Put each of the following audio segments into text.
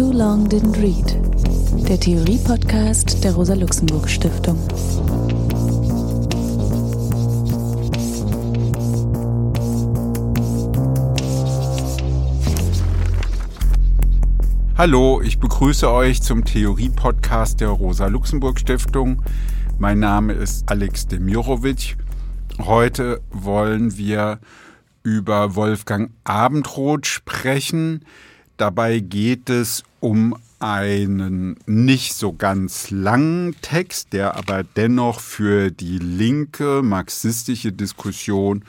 Too Long Didn't Read, der Theorie-Podcast der Rosa-Luxemburg-Stiftung. Hallo, ich begrüße euch zum Theorie-Podcast der Rosa-Luxemburg-Stiftung. Mein Name ist Alex Demirovic. Heute wollen wir über Wolfgang Abendroth sprechen. Dabei geht es um einen nicht so ganz langen Text, der aber dennoch für die linke marxistische Diskussion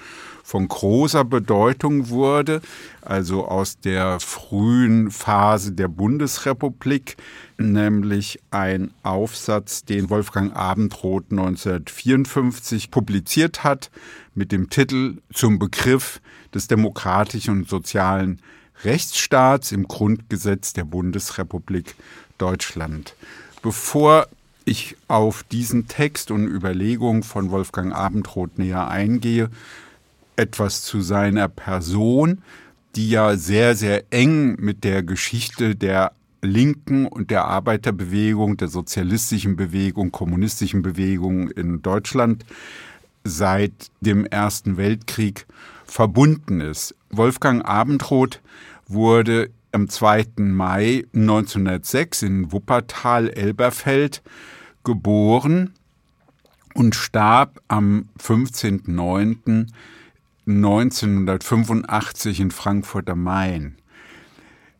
von großer Bedeutung wurde, also aus der frühen Phase der Bundesrepublik, nämlich ein Aufsatz, den Wolfgang Abendroth 1954 publiziert hat, mit dem Titel Zum Begriff des demokratischen und sozialen Rechtsstaats im Grundgesetz der Bundesrepublik Deutschland. Bevor ich auf diesen Text und Überlegungen von Wolfgang Abendroth näher eingehe, etwas zu seiner Person, die ja sehr, sehr eng mit der Geschichte der Linken und der Arbeiterbewegung, der sozialistischen Bewegung, kommunistischen Bewegung in Deutschland seit dem Ersten Weltkrieg verbunden ist. Wolfgang Abendroth wurde am 2. Mai 1906 in Wuppertal-Elberfeld geboren und starb am 15.09.1985 in Frankfurt am Main.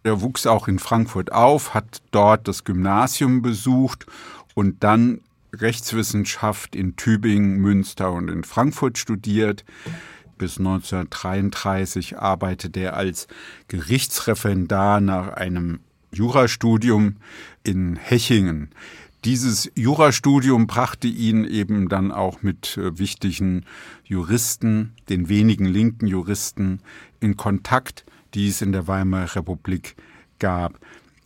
Er wuchs auch in Frankfurt auf, hat dort das Gymnasium besucht und dann Rechtswissenschaft in Tübingen, Münster und in Frankfurt studiert. Bis 1933 arbeitete er als Gerichtsreferendar nach einem Jurastudium in Hechingen. Dieses Jurastudium brachte ihn eben dann auch mit äh, wichtigen Juristen, den wenigen linken Juristen, in Kontakt, die es in der Weimarer Republik gab.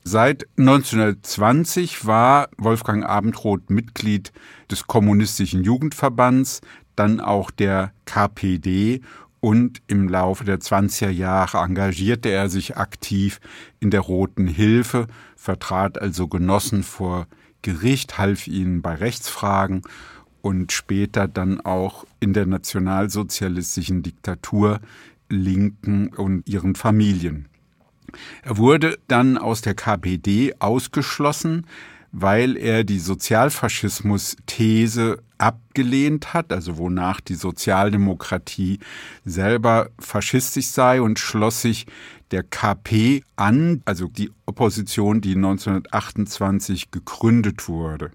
Seit 1920 war Wolfgang Abendroth Mitglied des Kommunistischen Jugendverbands, dann auch der KPD und im Laufe der 20er Jahre engagierte er sich aktiv in der Roten Hilfe, vertrat also Genossen vor Gericht, half ihnen bei Rechtsfragen und später dann auch in der nationalsozialistischen Diktatur Linken und ihren Familien. Er wurde dann aus der KPD ausgeschlossen, weil er die Sozialfaschismus-These abgelehnt hat, also wonach die Sozialdemokratie selber faschistisch sei und schloss sich der KP an, also die Opposition, die 1928 gegründet wurde.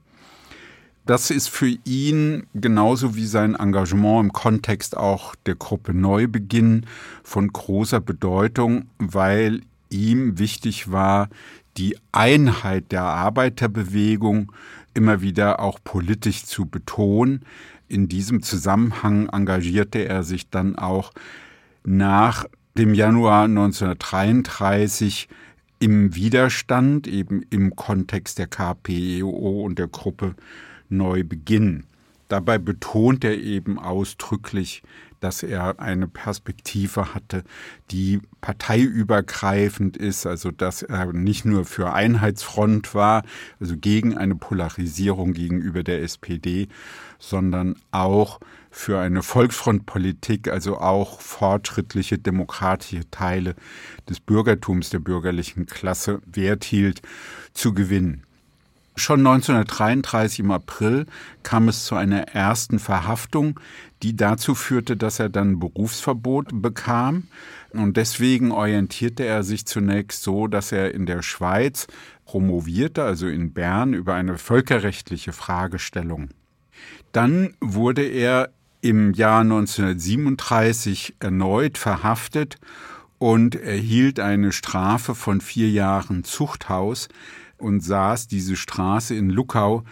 Das ist für ihn genauso wie sein Engagement im Kontext auch der Gruppe Neubeginn von großer Bedeutung, weil ihm wichtig war, die Einheit der Arbeiterbewegung immer wieder auch politisch zu betonen. In diesem Zusammenhang engagierte er sich dann auch nach dem Januar 1933 im Widerstand, eben im Kontext der KPEO und der Gruppe Neubeginn. Dabei betont er eben ausdrücklich, dass er eine Perspektive hatte, die parteiübergreifend ist, also dass er nicht nur für Einheitsfront war, also gegen eine Polarisierung gegenüber der SPD, sondern auch für eine Volksfrontpolitik, also auch fortschrittliche demokratische Teile des Bürgertums, der bürgerlichen Klasse Wert hielt, zu gewinnen. Schon 1933 im April kam es zu einer ersten Verhaftung, die dazu führte, dass er dann Berufsverbot bekam. Und deswegen orientierte er sich zunächst so, dass er in der Schweiz promovierte, also in Bern, über eine völkerrechtliche Fragestellung. Dann wurde er im Jahr 1937 erneut verhaftet und erhielt eine Strafe von vier Jahren Zuchthaus, und saß diese Straße in Luckau.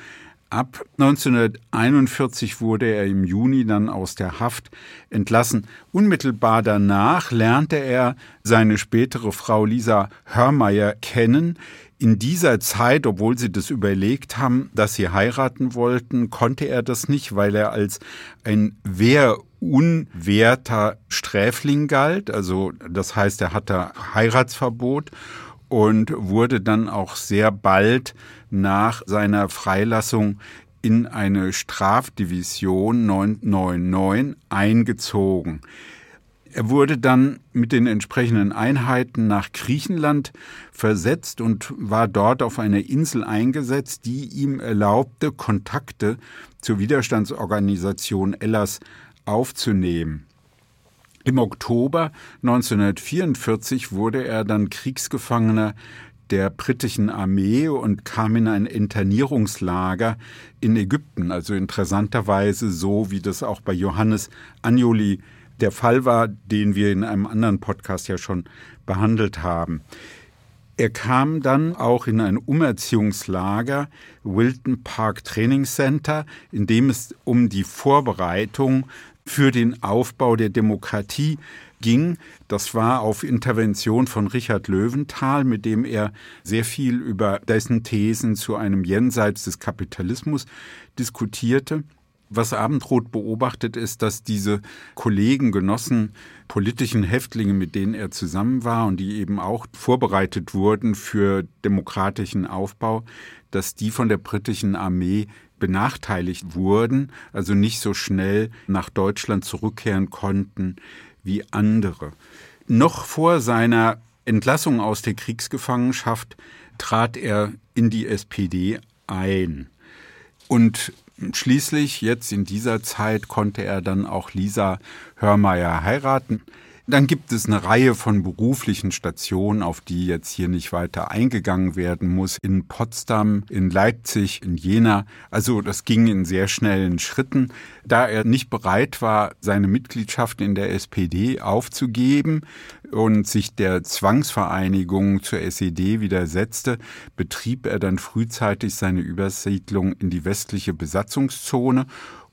Ab 1941 wurde er im Juni dann aus der Haft entlassen. Unmittelbar danach lernte er seine spätere Frau Lisa Hörmeier kennen. In dieser Zeit, obwohl sie das überlegt haben, dass sie heiraten wollten, konnte er das nicht, weil er als ein wehrunwerter Sträfling galt. Also das heißt, er hatte Heiratsverbot und wurde dann auch sehr bald nach seiner Freilassung in eine Strafdivision 999 eingezogen. Er wurde dann mit den entsprechenden Einheiten nach Griechenland versetzt und war dort auf einer Insel eingesetzt, die ihm erlaubte, Kontakte zur Widerstandsorganisation Ellas aufzunehmen. Im Oktober 1944 wurde er dann Kriegsgefangener der britischen Armee und kam in ein Internierungslager in Ägypten, also interessanterweise so, wie das auch bei Johannes Anjoli der Fall war, den wir in einem anderen Podcast ja schon behandelt haben. Er kam dann auch in ein Umerziehungslager, Wilton Park Training Center, in dem es um die Vorbereitung für den Aufbau der Demokratie ging. Das war auf Intervention von Richard Löwenthal, mit dem er sehr viel über dessen Thesen zu einem Jenseits des Kapitalismus diskutierte. Was Abendroth beobachtet, ist, dass diese Kollegen, Genossen, politischen Häftlinge, mit denen er zusammen war und die eben auch vorbereitet wurden für demokratischen Aufbau, dass die von der britischen Armee benachteiligt wurden, also nicht so schnell nach Deutschland zurückkehren konnten wie andere. Noch vor seiner Entlassung aus der Kriegsgefangenschaft trat er in die SPD ein. Und Schließlich, jetzt in dieser Zeit, konnte er dann auch Lisa Hörmeier heiraten. Dann gibt es eine Reihe von beruflichen Stationen, auf die jetzt hier nicht weiter eingegangen werden muss. In Potsdam, in Leipzig, in Jena. Also das ging in sehr schnellen Schritten. Da er nicht bereit war, seine Mitgliedschaft in der SPD aufzugeben und sich der Zwangsvereinigung zur SED widersetzte, betrieb er dann frühzeitig seine Übersiedlung in die westliche Besatzungszone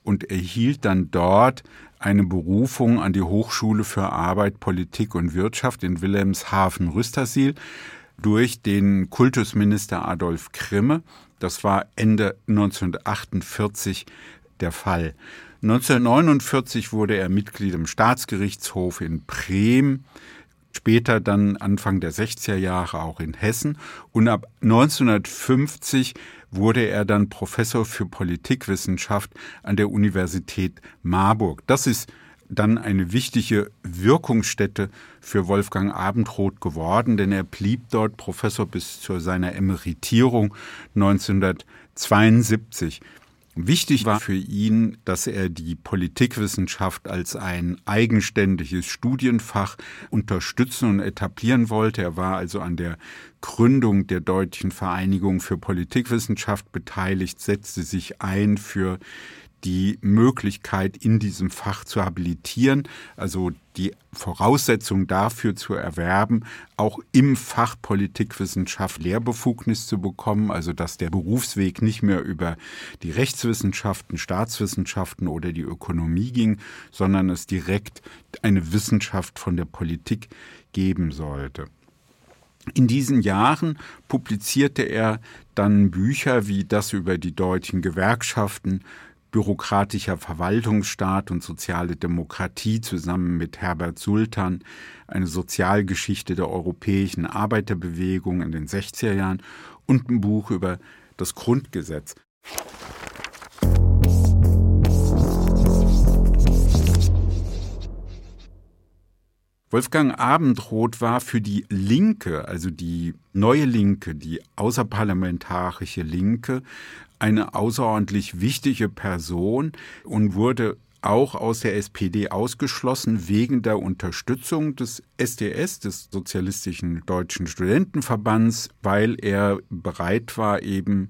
und erhielt dann dort eine Berufung an die Hochschule für Arbeit, Politik und Wirtschaft in Wilhelmshaven-Rüstersiel durch den Kultusminister Adolf Krimme. Das war Ende 1948 der Fall. 1949 wurde er Mitglied im Staatsgerichtshof in Bremen, später dann Anfang der 60er Jahre auch in Hessen und ab 1950 wurde er dann Professor für Politikwissenschaft an der Universität Marburg. Das ist dann eine wichtige Wirkungsstätte für Wolfgang Abendroth geworden, denn er blieb dort Professor bis zu seiner Emeritierung 1972. Wichtig war für ihn, dass er die Politikwissenschaft als ein eigenständiges Studienfach unterstützen und etablieren wollte. Er war also an der Gründung der Deutschen Vereinigung für Politikwissenschaft beteiligt, setzte sich ein für die Möglichkeit, in diesem Fach zu habilitieren, also die Voraussetzung dafür zu erwerben, auch im Fach Politikwissenschaft Lehrbefugnis zu bekommen, also dass der Berufsweg nicht mehr über die Rechtswissenschaften, Staatswissenschaften oder die Ökonomie ging, sondern es direkt eine Wissenschaft von der Politik geben sollte. In diesen Jahren publizierte er dann Bücher wie das über die deutschen Gewerkschaften, bürokratischer Verwaltungsstaat und soziale Demokratie zusammen mit Herbert Sultan, eine Sozialgeschichte der europäischen Arbeiterbewegung in den 60er Jahren und ein Buch über das Grundgesetz. Wolfgang Abendroth war für die Linke, also die neue Linke, die außerparlamentarische Linke, eine außerordentlich wichtige Person und wurde auch aus der SPD ausgeschlossen wegen der Unterstützung des SDS, des Sozialistischen Deutschen Studentenverbands, weil er bereit war, eben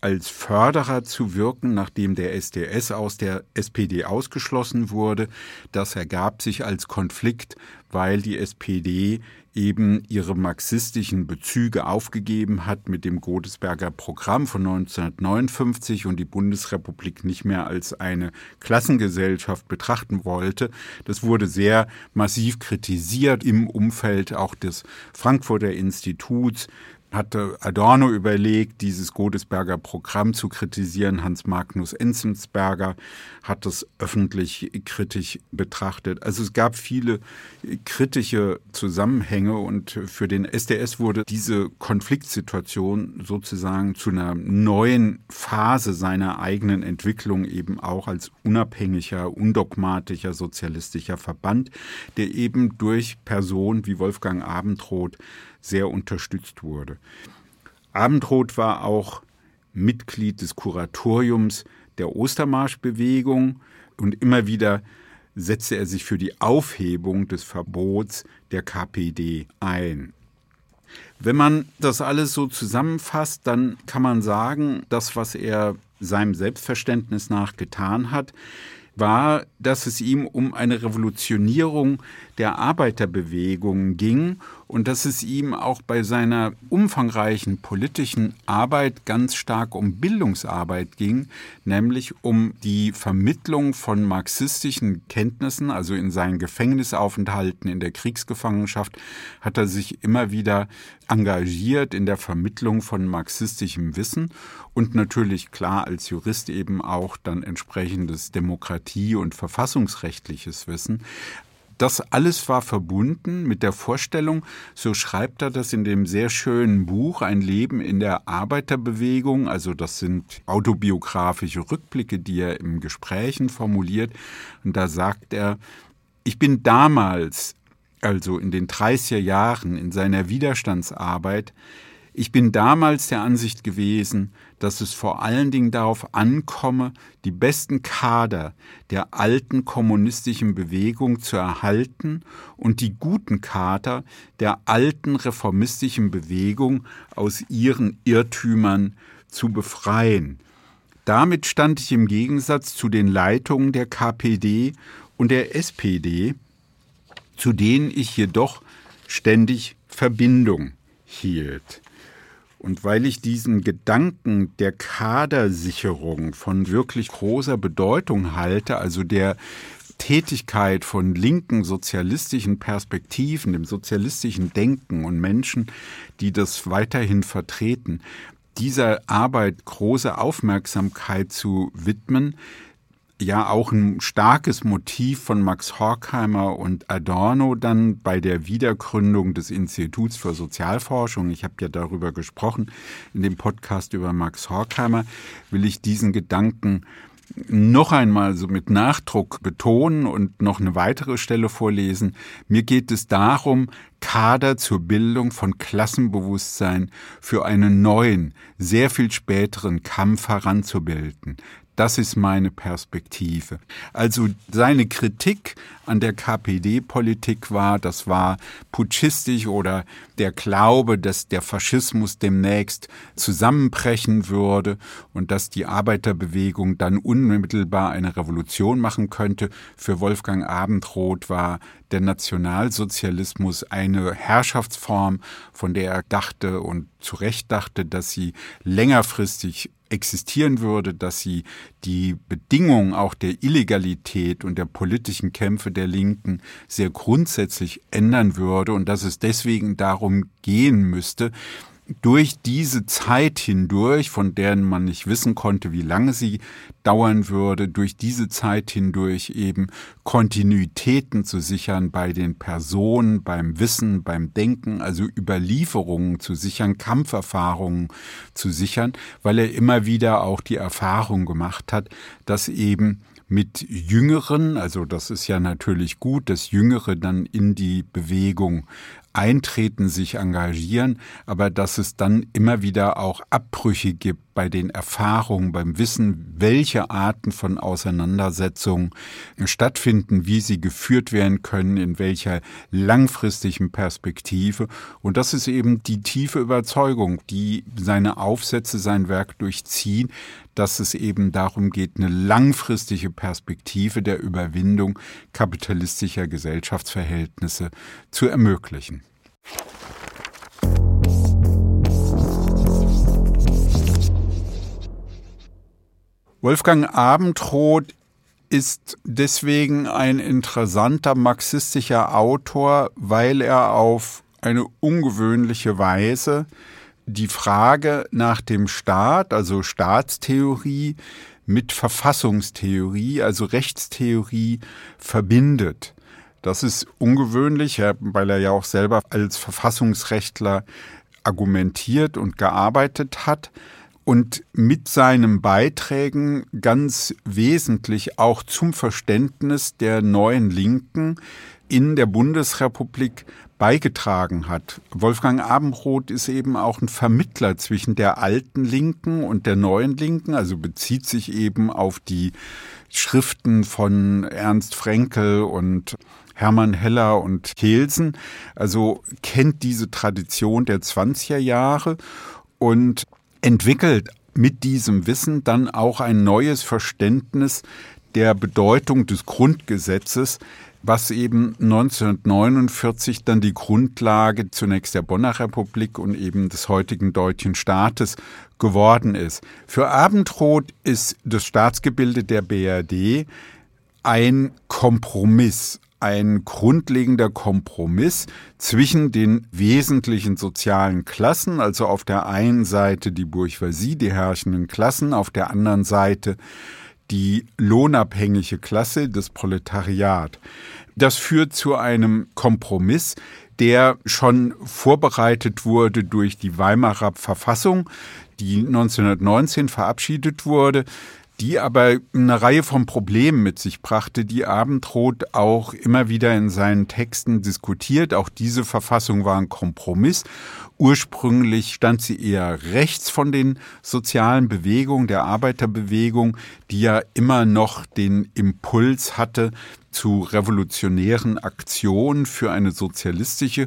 als Förderer zu wirken, nachdem der SDS aus der SPD ausgeschlossen wurde. Das ergab sich als Konflikt, weil die SPD eben ihre marxistischen Bezüge aufgegeben hat mit dem Godesberger Programm von 1959 und die Bundesrepublik nicht mehr als eine Klassengesellschaft betrachten wollte. Das wurde sehr massiv kritisiert im Umfeld auch des Frankfurter Instituts hatte Adorno überlegt, dieses Godesberger Programm zu kritisieren. Hans Magnus Enzensberger hat es öffentlich kritisch betrachtet. Also es gab viele kritische Zusammenhänge und für den SDS wurde diese Konfliktsituation sozusagen zu einer neuen Phase seiner eigenen Entwicklung eben auch als unabhängiger, undogmatischer sozialistischer Verband, der eben durch Personen wie Wolfgang Abendroth sehr unterstützt wurde. Abendroth war auch Mitglied des Kuratoriums der Ostermarschbewegung und immer wieder setzte er sich für die Aufhebung des Verbots der KPD ein. Wenn man das alles so zusammenfasst, dann kann man sagen, das, was er seinem Selbstverständnis nach getan hat, war, dass es ihm um eine Revolutionierung der Arbeiterbewegung ging und dass es ihm auch bei seiner umfangreichen politischen Arbeit ganz stark um Bildungsarbeit ging, nämlich um die Vermittlung von marxistischen Kenntnissen, also in seinen Gefängnisaufenthalten in der Kriegsgefangenschaft hat er sich immer wieder engagiert in der Vermittlung von marxistischem Wissen und natürlich klar als Jurist eben auch dann entsprechendes Demokratie- und verfassungsrechtliches Wissen. Das alles war verbunden mit der Vorstellung, so schreibt er das in dem sehr schönen Buch Ein Leben in der Arbeiterbewegung, also das sind autobiografische Rückblicke, die er im Gesprächen formuliert, und da sagt er, ich bin damals, also in den 30er Jahren in seiner Widerstandsarbeit, ich bin damals der Ansicht gewesen, dass es vor allen Dingen darauf ankomme, die besten Kader der alten kommunistischen Bewegung zu erhalten und die guten Kader der alten reformistischen Bewegung aus ihren Irrtümern zu befreien. Damit stand ich im Gegensatz zu den Leitungen der KPD und der SPD, zu denen ich jedoch ständig Verbindung hielt. Und weil ich diesen Gedanken der Kadersicherung von wirklich großer Bedeutung halte, also der Tätigkeit von linken sozialistischen Perspektiven, dem sozialistischen Denken und Menschen, die das weiterhin vertreten, dieser Arbeit große Aufmerksamkeit zu widmen, ja auch ein starkes Motiv von Max Horkheimer und Adorno dann bei der Wiedergründung des Instituts für Sozialforschung. Ich habe ja darüber gesprochen in dem Podcast über Max Horkheimer, will ich diesen Gedanken noch einmal so mit Nachdruck betonen und noch eine weitere Stelle vorlesen. Mir geht es darum, Kader zur Bildung von Klassenbewusstsein für einen neuen, sehr viel späteren Kampf heranzubilden. Das ist meine Perspektive. Also seine Kritik an der KPD-Politik war, das war putschistisch oder der Glaube, dass der Faschismus demnächst zusammenbrechen würde und dass die Arbeiterbewegung dann unmittelbar eine Revolution machen könnte. Für Wolfgang Abendroth war der Nationalsozialismus eine Herrschaftsform, von der er dachte und zu Recht dachte, dass sie längerfristig existieren würde, dass sie die Bedingungen auch der Illegalität und der politischen Kämpfe der Linken sehr grundsätzlich ändern würde und dass es deswegen darum gehen müsste, durch diese Zeit hindurch, von deren man nicht wissen konnte, wie lange sie dauern würde, durch diese Zeit hindurch eben Kontinuitäten zu sichern bei den Personen, beim Wissen, beim Denken, also Überlieferungen zu sichern, Kampferfahrungen zu sichern, weil er immer wieder auch die Erfahrung gemacht hat, dass eben mit Jüngeren, also das ist ja natürlich gut, dass Jüngere dann in die Bewegung eintreten, sich engagieren, aber dass es dann immer wieder auch Abbrüche gibt bei den Erfahrungen, beim Wissen, welche Arten von Auseinandersetzungen stattfinden, wie sie geführt werden können, in welcher langfristigen Perspektive. Und das ist eben die tiefe Überzeugung, die seine Aufsätze, sein Werk durchziehen, dass es eben darum geht, eine langfristige Perspektive der Überwindung kapitalistischer Gesellschaftsverhältnisse zu ermöglichen. Wolfgang Abendroth ist deswegen ein interessanter marxistischer Autor, weil er auf eine ungewöhnliche Weise die Frage nach dem Staat, also Staatstheorie, mit Verfassungstheorie, also Rechtstheorie verbindet. Das ist ungewöhnlich, weil er ja auch selber als Verfassungsrechtler argumentiert und gearbeitet hat und mit seinen Beiträgen ganz wesentlich auch zum Verständnis der neuen Linken in der Bundesrepublik beigetragen hat. Wolfgang Abendroth ist eben auch ein Vermittler zwischen der alten Linken und der neuen Linken, also bezieht sich eben auf die Schriften von Ernst Frenkel und Hermann Heller und Kelsen, also kennt diese Tradition der 20er Jahre und entwickelt mit diesem Wissen dann auch ein neues Verständnis der Bedeutung des Grundgesetzes, was eben 1949 dann die Grundlage zunächst der Bonner Republik und eben des heutigen deutschen Staates geworden ist. Für Abendroth ist das Staatsgebilde der BRD ein Kompromiss, ein grundlegender Kompromiss zwischen den wesentlichen sozialen Klassen, also auf der einen Seite die Bourgeoisie, die herrschenden Klassen, auf der anderen Seite die lohnabhängige Klasse, das Proletariat. Das führt zu einem Kompromiss, der schon vorbereitet wurde durch die Weimarer Verfassung, die 1919 verabschiedet wurde, die aber eine Reihe von Problemen mit sich brachte, die Abendroth auch immer wieder in seinen Texten diskutiert. Auch diese Verfassung war ein Kompromiss. Ursprünglich stand sie eher rechts von den sozialen Bewegungen, der Arbeiterbewegung, die ja immer noch den Impuls hatte, zu revolutionären Aktionen für eine sozialistische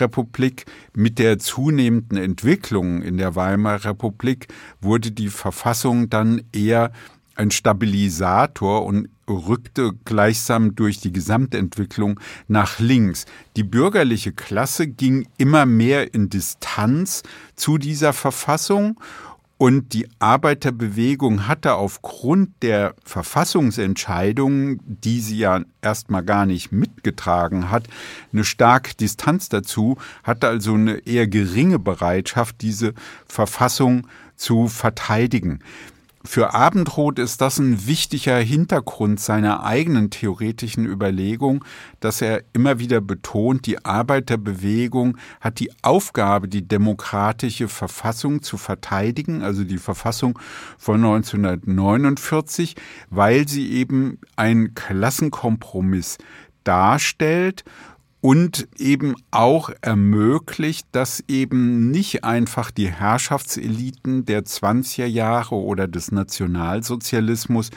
Republik. Mit der zunehmenden Entwicklung in der Weimarer Republik wurde die Verfassung dann eher ein Stabilisator und rückte gleichsam durch die Gesamtentwicklung nach links. Die bürgerliche Klasse ging immer mehr in Distanz zu dieser Verfassung und die Arbeiterbewegung hatte aufgrund der Verfassungsentscheidungen, die sie ja erstmal gar nicht mitgetragen hat, eine starke Distanz dazu, hatte also eine eher geringe Bereitschaft, diese Verfassung zu verteidigen. Für Abendroth ist das ein wichtiger Hintergrund seiner eigenen theoretischen Überlegung, dass er immer wieder betont, die Arbeiterbewegung hat die Aufgabe, die demokratische Verfassung zu verteidigen, also die Verfassung von 1949, weil sie eben ein Klassenkompromiss darstellt und eben auch ermöglicht, dass eben nicht einfach die Herrschaftseliten der 20er Jahre oder des Nationalsozialismus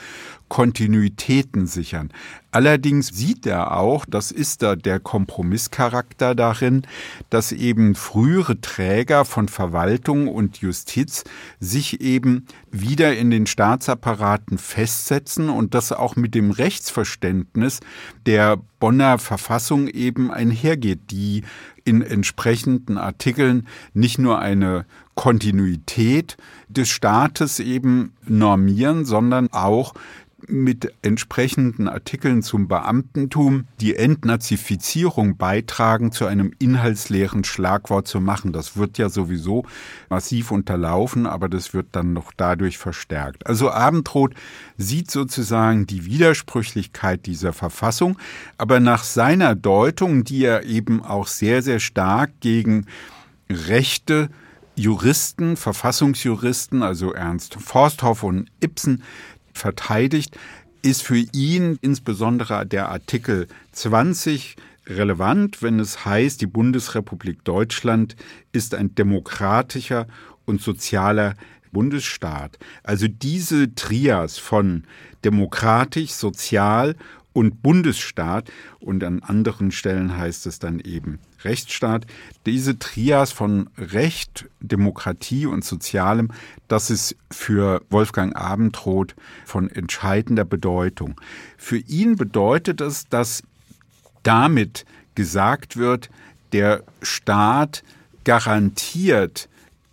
Kontinuitäten sichern. Allerdings sieht er auch, das ist da der Kompromisscharakter darin, dass eben frühere Träger von Verwaltung und Justiz sich eben wieder in den Staatsapparaten festsetzen und das auch mit dem Rechtsverständnis der Bonner Verfassung eben einhergeht, die in entsprechenden Artikeln nicht nur eine Kontinuität des Staates eben normieren, sondern auch mit entsprechenden Artikeln zum Beamtentum die Entnazifizierung beitragen, zu einem inhaltsleeren Schlagwort zu machen. Das wird ja sowieso massiv unterlaufen, aber das wird dann noch dadurch verstärkt. Also Abendroth sieht sozusagen die Widersprüchlichkeit dieser Verfassung, aber nach seiner Deutung, die er eben auch sehr, sehr stark gegen Rechte Juristen, Verfassungsjuristen, also Ernst Forsthoff und Ibsen, verteidigt, ist für ihn insbesondere der Artikel 20 relevant, wenn es heißt, die Bundesrepublik Deutschland ist ein demokratischer und sozialer Bundesstaat. Also diese Trias von demokratisch, sozial und Bundesstaat und an anderen Stellen heißt es dann eben Rechtsstaat. Diese Trias von Recht, Demokratie und Sozialem, das ist für Wolfgang Abendroth von entscheidender Bedeutung. Für ihn bedeutet es, dass damit gesagt wird, der Staat garantiert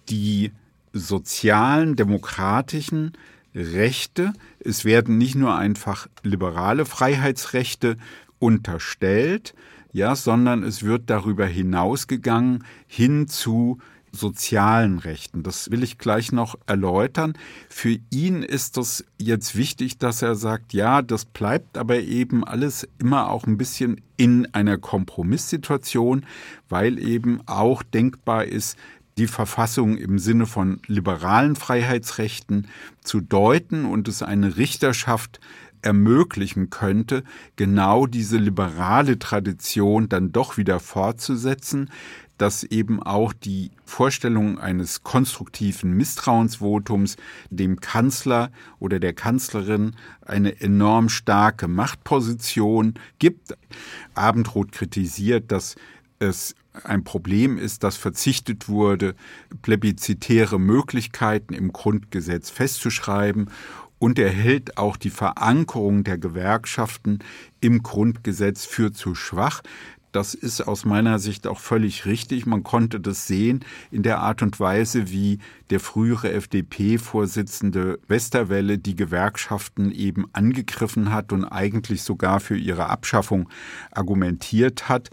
die sozialen, demokratischen Rechte. Es werden nicht nur einfach liberale Freiheitsrechte unterstellt, ja, sondern es wird darüber hinausgegangen hin zu sozialen Rechten. Das will ich gleich noch erläutern. Für ihn ist das jetzt wichtig, dass er sagt, ja, das bleibt aber eben alles immer auch ein bisschen in einer Kompromisssituation, weil eben auch denkbar ist, die Verfassung im Sinne von liberalen Freiheitsrechten zu deuten und es eine Richterschaft ermöglichen könnte, genau diese liberale Tradition dann doch wieder fortzusetzen, dass eben auch die Vorstellung eines konstruktiven Misstrauensvotums dem Kanzler oder der Kanzlerin eine enorm starke Machtposition gibt. Abendroth kritisiert, dass es ein Problem ist, dass verzichtet wurde, plebiszitäre Möglichkeiten im Grundgesetz festzuschreiben und er hält auch die Verankerung der Gewerkschaften im Grundgesetz für zu schwach. Das ist aus meiner Sicht auch völlig richtig. Man konnte das sehen in der Art und Weise, wie der frühere FDP-Vorsitzende Westerwelle die Gewerkschaften eben angegriffen hat und eigentlich sogar für ihre Abschaffung argumentiert hat.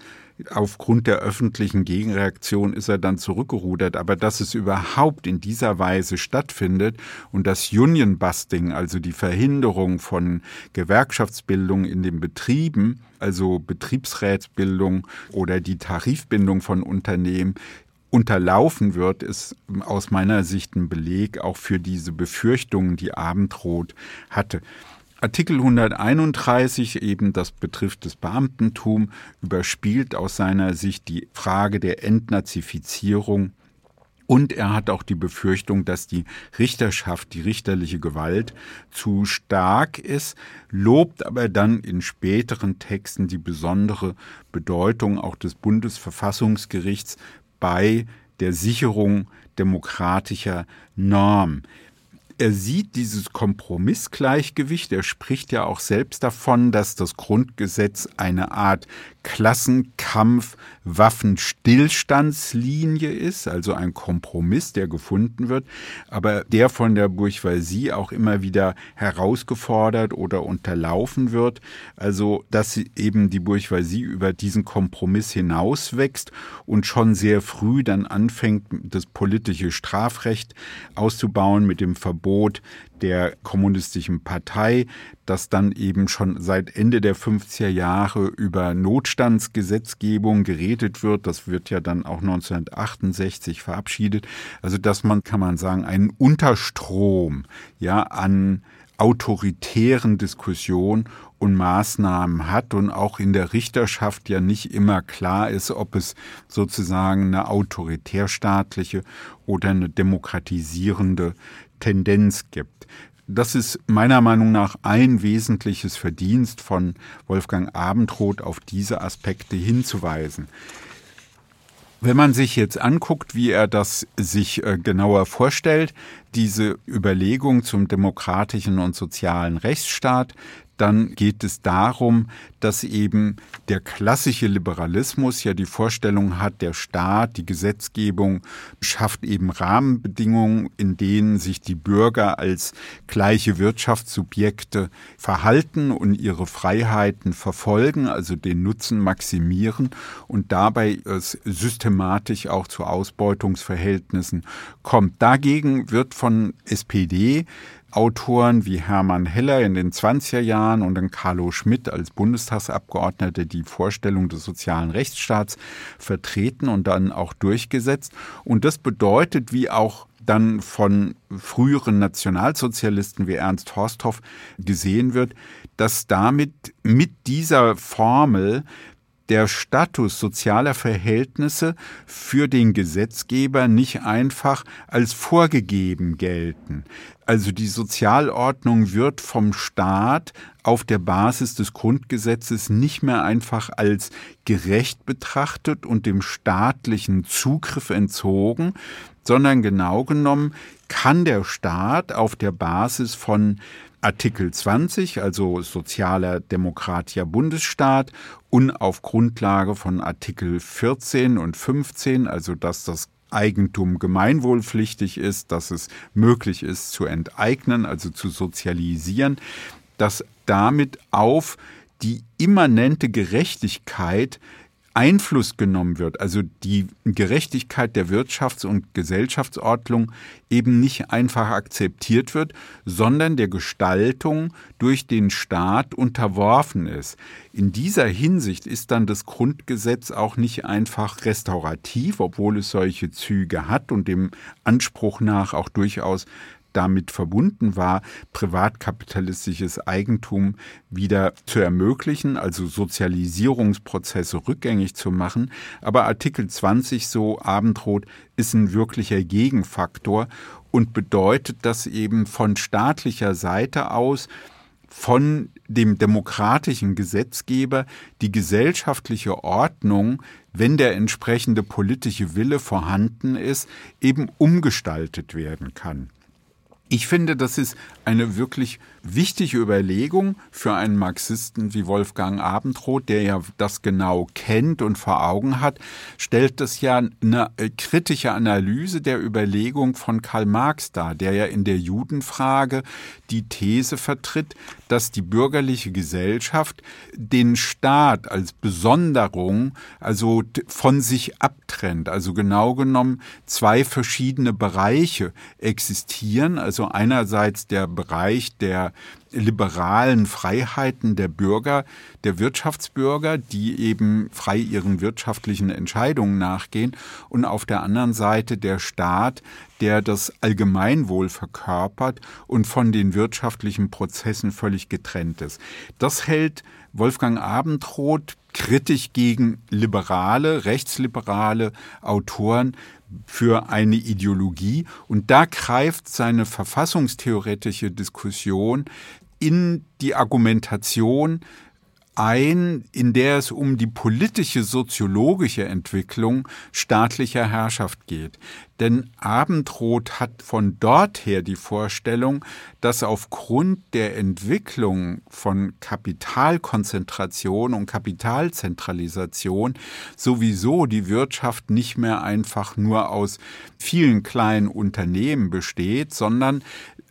Aufgrund der öffentlichen Gegenreaktion ist er dann zurückgerudert. Aber dass es überhaupt in dieser Weise stattfindet und das Union Busting, also die Verhinderung von Gewerkschaftsbildung in den Betrieben, also Betriebsrätsbildung oder die Tarifbindung von Unternehmen, unterlaufen wird, ist aus meiner Sicht ein Beleg auch für diese Befürchtungen, die Abendrot hatte. Artikel 131, eben das betrifft das Beamtentum, überspielt aus seiner Sicht die Frage der Entnazifizierung. Und er hat auch die Befürchtung, dass die Richterschaft, die richterliche Gewalt zu stark ist, lobt aber dann in späteren Texten die besondere Bedeutung auch des Bundesverfassungsgerichts bei der Sicherung demokratischer Norm er sieht dieses Kompromissgleichgewicht. Er spricht ja auch selbst davon, dass das Grundgesetz eine Art Klassenkampf, Waffenstillstandslinie ist, also ein Kompromiss, der gefunden wird, aber der von der Bourgeoisie auch immer wieder herausgefordert oder unterlaufen wird. Also, dass eben die Bourgeoisie über diesen Kompromiss hinauswächst und schon sehr früh dann anfängt, das politische Strafrecht auszubauen mit dem Verbot Verbot der kommunistischen Partei, dass dann eben schon seit Ende der 50er Jahre über Notstandsgesetzgebung geredet wird. Das wird ja dann auch 1968 verabschiedet. Also dass man, kann man sagen, einen Unterstrom ja an autoritären Diskussionen und Maßnahmen hat und auch in der Richterschaft ja nicht immer klar ist, ob es sozusagen eine autoritärstaatliche oder eine demokratisierende Tendenz gibt. Das ist meiner Meinung nach ein wesentliches Verdienst von Wolfgang Abendroth, auf diese Aspekte hinzuweisen. Wenn man sich jetzt anguckt, wie er das sich äh, genauer vorstellt, diese Überlegung zum demokratischen und sozialen Rechtsstaat, dann geht es darum, dass eben der klassische Liberalismus ja die Vorstellung hat, der Staat, die Gesetzgebung schafft eben Rahmenbedingungen, in denen sich die Bürger als gleiche Wirtschaftssubjekte verhalten und ihre Freiheiten verfolgen, also den Nutzen maximieren und dabei es systematisch auch zu Ausbeutungsverhältnissen kommt. Dagegen wird von SPD Autoren wie Hermann Heller in den 20er Jahren und dann Carlo Schmidt als Bundestagsabgeordneter die Vorstellung des sozialen Rechtsstaats vertreten und dann auch durchgesetzt. Und das bedeutet, wie auch dann von früheren Nationalsozialisten wie Ernst Horsthoff gesehen wird, dass damit mit dieser Formel der Status sozialer Verhältnisse für den Gesetzgeber nicht einfach als vorgegeben gelten. Also die Sozialordnung wird vom Staat auf der Basis des Grundgesetzes nicht mehr einfach als gerecht betrachtet und dem staatlichen Zugriff entzogen, sondern genau genommen kann der Staat auf der Basis von Artikel 20, also sozialer demokratischer Bundesstaat, und auf Grundlage von Artikel 14 und 15, also dass das Eigentum gemeinwohlpflichtig ist, dass es möglich ist zu enteignen, also zu sozialisieren, dass damit auf die immanente Gerechtigkeit Einfluss genommen wird, also die Gerechtigkeit der Wirtschafts- und Gesellschaftsordnung eben nicht einfach akzeptiert wird, sondern der Gestaltung durch den Staat unterworfen ist. In dieser Hinsicht ist dann das Grundgesetz auch nicht einfach restaurativ, obwohl es solche Züge hat und dem Anspruch nach auch durchaus damit verbunden war, privatkapitalistisches Eigentum wieder zu ermöglichen, also Sozialisierungsprozesse rückgängig zu machen. Aber Artikel 20, so Abendrot, ist ein wirklicher Gegenfaktor und bedeutet, dass eben von staatlicher Seite aus von dem demokratischen Gesetzgeber die gesellschaftliche Ordnung, wenn der entsprechende politische Wille vorhanden ist, eben umgestaltet werden kann. Ich finde, das ist eine wirklich wichtige Überlegung für einen Marxisten wie Wolfgang Abendroth, der ja das genau kennt und vor Augen hat, stellt das ja eine äh, kritische Analyse der Überlegung von Karl Marx dar, der ja in der Judenfrage die These vertritt, dass die bürgerliche Gesellschaft den Staat als Besonderung, also von sich abtrennt. Also genau genommen zwei verschiedene Bereiche existieren. Also einerseits der Bereich der liberalen Freiheiten der Bürger, der Wirtschaftsbürger, die eben frei ihren wirtschaftlichen Entscheidungen nachgehen, und auf der anderen Seite der Staat, der das Allgemeinwohl verkörpert und von den wirtschaftlichen Prozessen völlig getrennt ist. Das hält Wolfgang Abendroth kritisch gegen liberale, rechtsliberale Autoren für eine Ideologie. Und da greift seine verfassungstheoretische Diskussion in die Argumentation ein, in der es um die politische soziologische Entwicklung staatlicher Herrschaft geht. Denn Abendroth hat von dort her die Vorstellung, dass aufgrund der Entwicklung von Kapitalkonzentration und Kapitalzentralisation sowieso die Wirtschaft nicht mehr einfach nur aus vielen kleinen Unternehmen besteht, sondern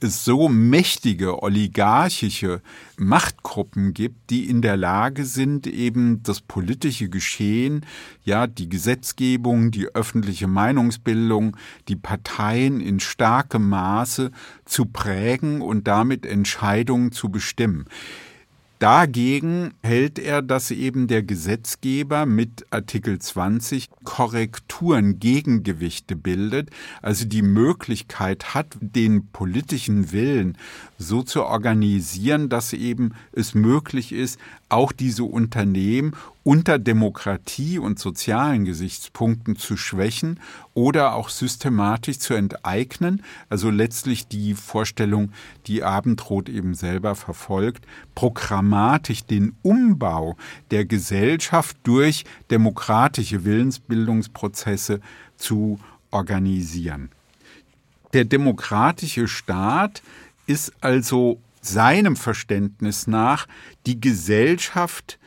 es so mächtige oligarchische Machtgruppen gibt, die in der Lage sind, eben das politische Geschehen, ja, die Gesetzgebung, die öffentliche Meinungsbildung, die Parteien in starkem Maße zu prägen und damit Entscheidungen zu bestimmen. Dagegen hält er, dass eben der Gesetzgeber mit Artikel 20 Korrekturen, Gegengewichte bildet, also die Möglichkeit hat, den politischen Willen so zu organisieren, dass eben es möglich ist, auch diese Unternehmen unter Demokratie und sozialen Gesichtspunkten zu schwächen oder auch systematisch zu enteignen. Also letztlich die Vorstellung, die Abendrot eben selber verfolgt, programmatisch den Umbau der Gesellschaft durch demokratische Willensbildungsprozesse zu organisieren. Der demokratische Staat ist also seinem Verständnis nach die Gesellschaft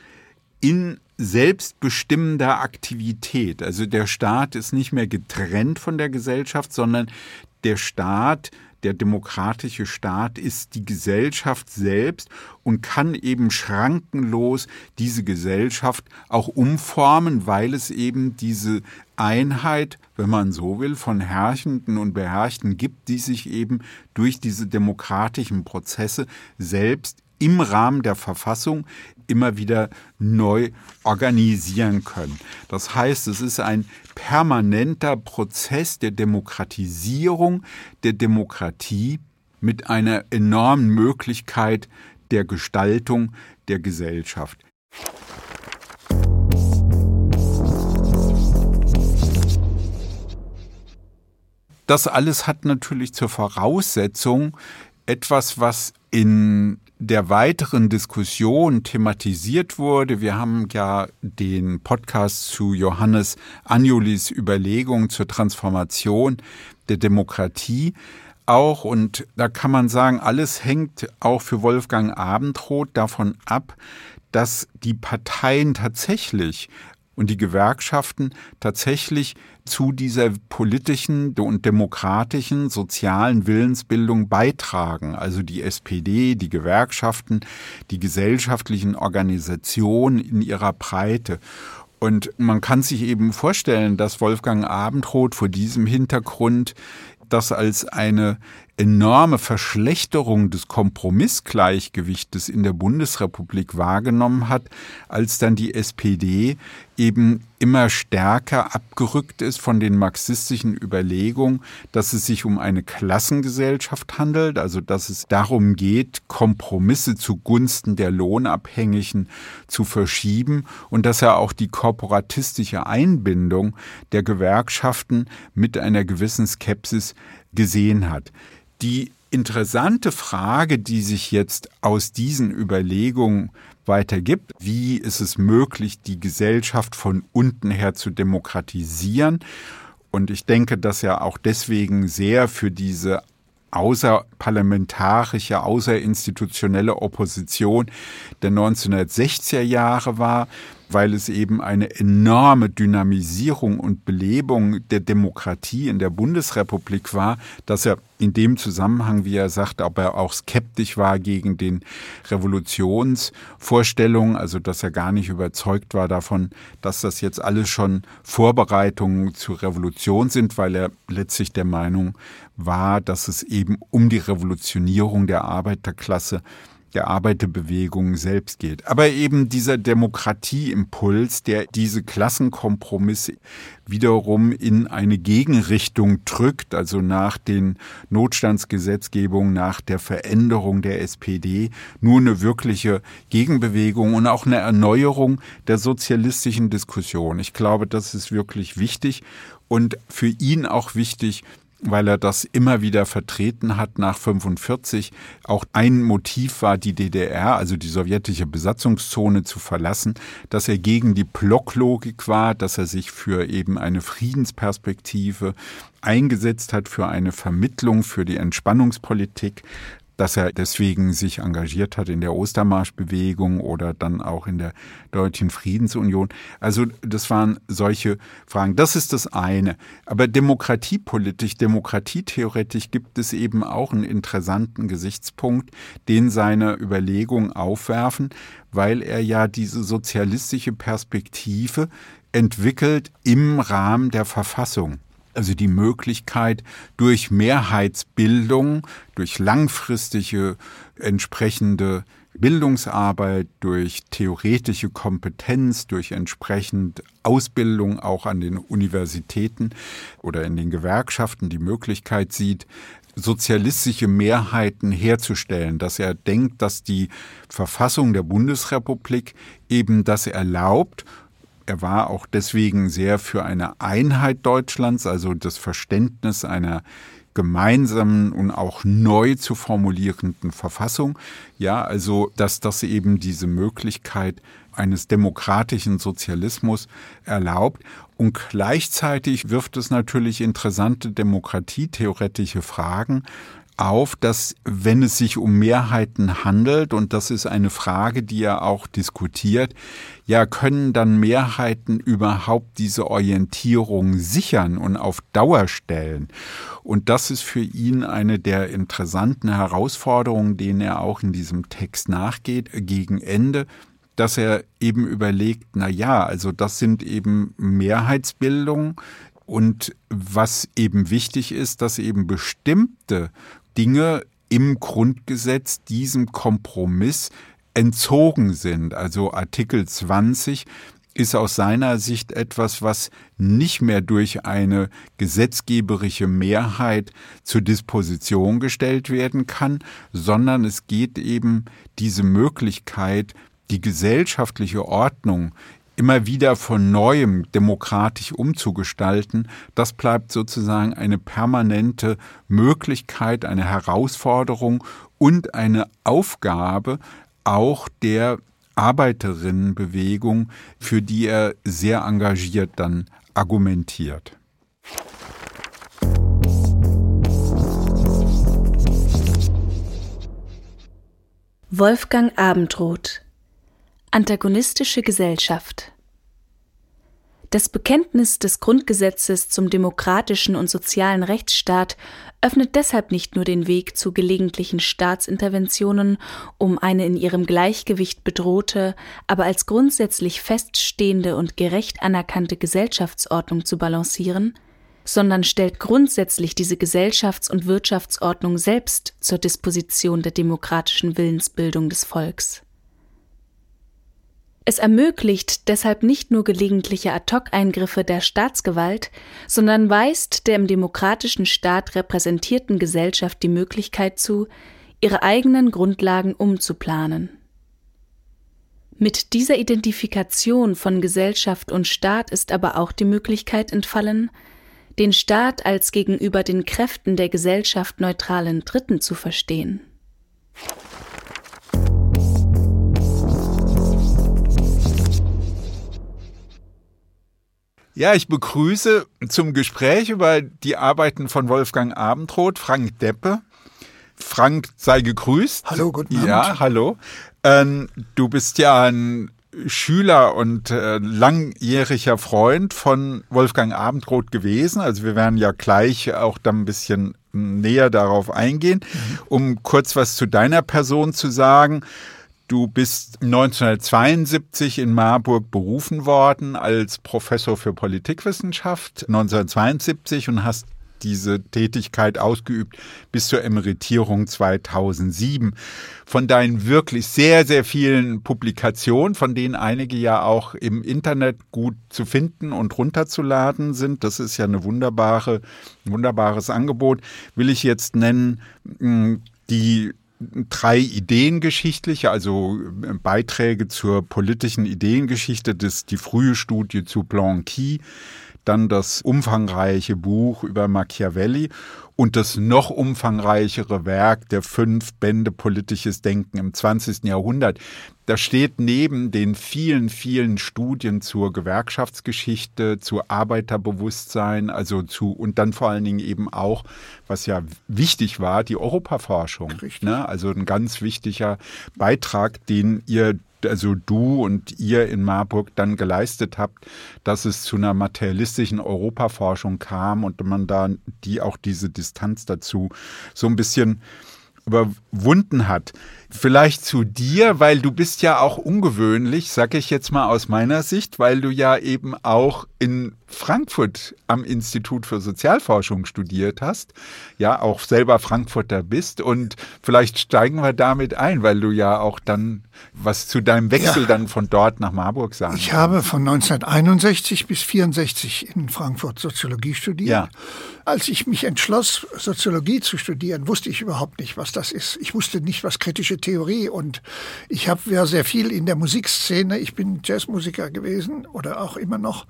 in selbstbestimmender Aktivität. Also der Staat ist nicht mehr getrennt von der Gesellschaft, sondern der Staat, der demokratische Staat ist die Gesellschaft selbst und kann eben schrankenlos diese Gesellschaft auch umformen, weil es eben diese Einheit, wenn man so will, von Herrschenden und Beherrschten gibt, die sich eben durch diese demokratischen Prozesse selbst im Rahmen der Verfassung immer wieder neu organisieren können. Das heißt, es ist ein permanenter Prozess der Demokratisierung der Demokratie mit einer enormen Möglichkeit der Gestaltung der Gesellschaft. Das alles hat natürlich zur Voraussetzung etwas, was in der weiteren Diskussion thematisiert wurde. Wir haben ja den Podcast zu Johannes Anjolis Überlegung zur Transformation der Demokratie auch und da kann man sagen, alles hängt auch für Wolfgang Abendroth davon ab, dass die Parteien tatsächlich und die Gewerkschaften tatsächlich zu dieser politischen und demokratischen sozialen Willensbildung beitragen. Also die SPD, die Gewerkschaften, die gesellschaftlichen Organisationen in ihrer Breite. Und man kann sich eben vorstellen, dass Wolfgang Abendroth vor diesem Hintergrund das als eine enorme Verschlechterung des Kompromissgleichgewichtes in der Bundesrepublik wahrgenommen hat, als dann die SPD eben immer stärker abgerückt ist von den marxistischen Überlegungen, dass es sich um eine Klassengesellschaft handelt, also dass es darum geht, Kompromisse zugunsten der Lohnabhängigen zu verschieben und dass er auch die korporatistische Einbindung der Gewerkschaften mit einer gewissen Skepsis gesehen hat. Die interessante Frage, die sich jetzt aus diesen Überlegungen weitergibt, wie ist es möglich, die Gesellschaft von unten her zu demokratisieren? Und ich denke, dass er auch deswegen sehr für diese außerparlamentarische, außerinstitutionelle Opposition der 1960er Jahre war, weil es eben eine enorme Dynamisierung und Belebung der Demokratie in der Bundesrepublik war, dass er in dem Zusammenhang, wie er sagt, ob er auch skeptisch war gegen den Revolutionsvorstellungen, also dass er gar nicht überzeugt war davon, dass das jetzt alles schon Vorbereitungen zur Revolution sind, weil er letztlich der Meinung war, dass es eben um die Revolutionierung der Arbeiterklasse der Arbeiterbewegung selbst geht. Aber eben dieser Demokratieimpuls, der diese Klassenkompromisse wiederum in eine Gegenrichtung drückt, also nach den Notstandsgesetzgebungen, nach der Veränderung der SPD, nur eine wirkliche Gegenbewegung und auch eine Erneuerung der sozialistischen Diskussion. Ich glaube, das ist wirklich wichtig und für ihn auch wichtig, weil er das immer wieder vertreten hat nach 45. Auch ein Motiv war, die DDR, also die sowjetische Besatzungszone zu verlassen, dass er gegen die Blocklogik war, dass er sich für eben eine Friedensperspektive eingesetzt hat, für eine Vermittlung, für die Entspannungspolitik dass er deswegen sich engagiert hat in der Ostermarschbewegung oder dann auch in der Deutschen Friedensunion. Also das waren solche Fragen. Das ist das eine. Aber demokratiepolitisch, demokratietheoretisch gibt es eben auch einen interessanten Gesichtspunkt, den seine Überlegungen aufwerfen, weil er ja diese sozialistische Perspektive entwickelt im Rahmen der Verfassung also die Möglichkeit, durch Mehrheitsbildung, durch langfristige entsprechende Bildungsarbeit, durch theoretische Kompetenz, durch entsprechend Ausbildung auch an den Universitäten oder in den Gewerkschaften die Möglichkeit sieht, sozialistische Mehrheiten herzustellen, dass er denkt, dass die Verfassung der Bundesrepublik eben das erlaubt er war auch deswegen sehr für eine Einheit Deutschlands, also das Verständnis einer gemeinsamen und auch neu zu formulierenden Verfassung. Ja, also, dass das eben diese Möglichkeit eines demokratischen Sozialismus erlaubt. Und gleichzeitig wirft es natürlich interessante demokratietheoretische Fragen auf, dass wenn es sich um Mehrheiten handelt, und das ist eine Frage, die er auch diskutiert, ja, können dann Mehrheiten überhaupt diese Orientierung sichern und auf Dauer stellen? Und das ist für ihn eine der interessanten Herausforderungen, denen er auch in diesem Text nachgeht, gegen Ende dass er eben überlegt, na ja, also das sind eben Mehrheitsbildungen und was eben wichtig ist, dass eben bestimmte Dinge im Grundgesetz diesem Kompromiss entzogen sind. Also Artikel 20 ist aus seiner Sicht etwas, was nicht mehr durch eine gesetzgeberische Mehrheit zur Disposition gestellt werden kann, sondern es geht eben diese Möglichkeit, die gesellschaftliche Ordnung immer wieder von neuem demokratisch umzugestalten, das bleibt sozusagen eine permanente Möglichkeit, eine Herausforderung und eine Aufgabe auch der Arbeiterinnenbewegung, für die er sehr engagiert dann argumentiert. Wolfgang Abendroth Antagonistische Gesellschaft Das Bekenntnis des Grundgesetzes zum demokratischen und sozialen Rechtsstaat öffnet deshalb nicht nur den Weg zu gelegentlichen Staatsinterventionen, um eine in ihrem Gleichgewicht bedrohte, aber als grundsätzlich feststehende und gerecht anerkannte Gesellschaftsordnung zu balancieren, sondern stellt grundsätzlich diese Gesellschafts- und Wirtschaftsordnung selbst zur Disposition der demokratischen Willensbildung des Volks. Es ermöglicht deshalb nicht nur gelegentliche Ad-hoc-Eingriffe der Staatsgewalt, sondern weist der im demokratischen Staat repräsentierten Gesellschaft die Möglichkeit zu, ihre eigenen Grundlagen umzuplanen. Mit dieser Identifikation von Gesellschaft und Staat ist aber auch die Möglichkeit entfallen, den Staat als gegenüber den Kräften der Gesellschaft neutralen Dritten zu verstehen. Ja, ich begrüße zum Gespräch über die Arbeiten von Wolfgang Abendroth Frank Deppe. Frank, sei gegrüßt. Hallo, guten Abend. Ja, hallo. Ähm, du bist ja ein Schüler und äh, langjähriger Freund von Wolfgang Abendroth gewesen. Also wir werden ja gleich auch dann ein bisschen näher darauf eingehen. Mhm. Um kurz was zu deiner Person zu sagen. Du bist 1972 in Marburg berufen worden als Professor für Politikwissenschaft 1972 und hast diese Tätigkeit ausgeübt bis zur Emeritierung 2007. Von deinen wirklich sehr, sehr vielen Publikationen, von denen einige ja auch im Internet gut zu finden und runterzuladen sind, das ist ja eine wunderbare, wunderbares Angebot, will ich jetzt nennen, hm, die drei ideengeschichtliche, also äh, Beiträge zur politischen Ideengeschichte, das die frühe Studie zu Blanqui, dann das umfangreiche Buch über Machiavelli und das noch umfangreichere Werk der fünf Bände Politisches Denken im 20. Jahrhundert. Da steht neben den vielen, vielen Studien zur Gewerkschaftsgeschichte, zu Arbeiterbewusstsein, also zu, und dann vor allen Dingen eben auch, was ja wichtig war, die Europaforschung. Ne? Also ein ganz wichtiger Beitrag, den ihr also du und ihr in Marburg dann geleistet habt, dass es zu einer materialistischen Europaforschung kam und man da die auch diese Distanz dazu so ein bisschen überwunden hat. Vielleicht zu dir, weil du bist ja auch ungewöhnlich, sag ich jetzt mal aus meiner Sicht, weil du ja eben auch in Frankfurt am Institut für Sozialforschung studiert hast, ja auch selber Frankfurter bist und vielleicht steigen wir damit ein, weil du ja auch dann was zu deinem Wechsel ja. dann von dort nach Marburg sagst. Ich habe von 1961 bis 64 in Frankfurt Soziologie studiert. Ja. Als ich mich entschloss, Soziologie zu studieren, wusste ich überhaupt nicht, was das ist. Ich wusste nicht, was kritische Theorie und ich habe ja sehr viel in der Musikszene. Ich bin Jazzmusiker gewesen oder auch immer noch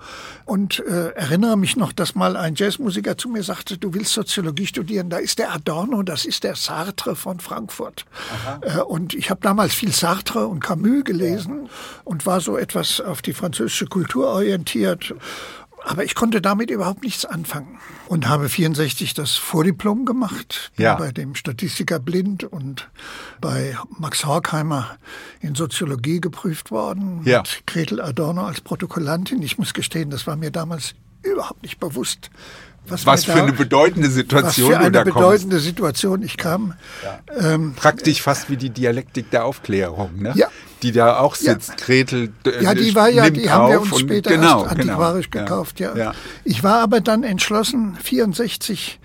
und äh, erinnere mich noch, dass mal ein Jazzmusiker zu mir sagte, du willst Soziologie studieren, da ist der Adorno, das ist der Sartre von Frankfurt. Äh, und ich habe damals viel Sartre und Camus gelesen ja. und war so etwas auf die französische Kultur orientiert. Aber ich konnte damit überhaupt nichts anfangen und habe 64 das Vordiplom gemacht, ja. bei dem Statistiker Blind und bei Max Horkheimer in Soziologie geprüft worden, ja. mit Gretel Adorno als Protokollantin. Ich muss gestehen, das war mir damals überhaupt nicht bewusst, was, was für da, eine bedeutende Situation was für eine bedeutende kommst. Situation ich kam. Ja. Ähm, Praktisch fast wie die Dialektik der Aufklärung, ne? Ja. Die da auch sitzt. Ja. Gretel. Äh, ja, die war ja, die haben wir uns später genau, erst genau. antiquarisch genau. gekauft, ja. ja. Ich war aber dann entschlossen, 64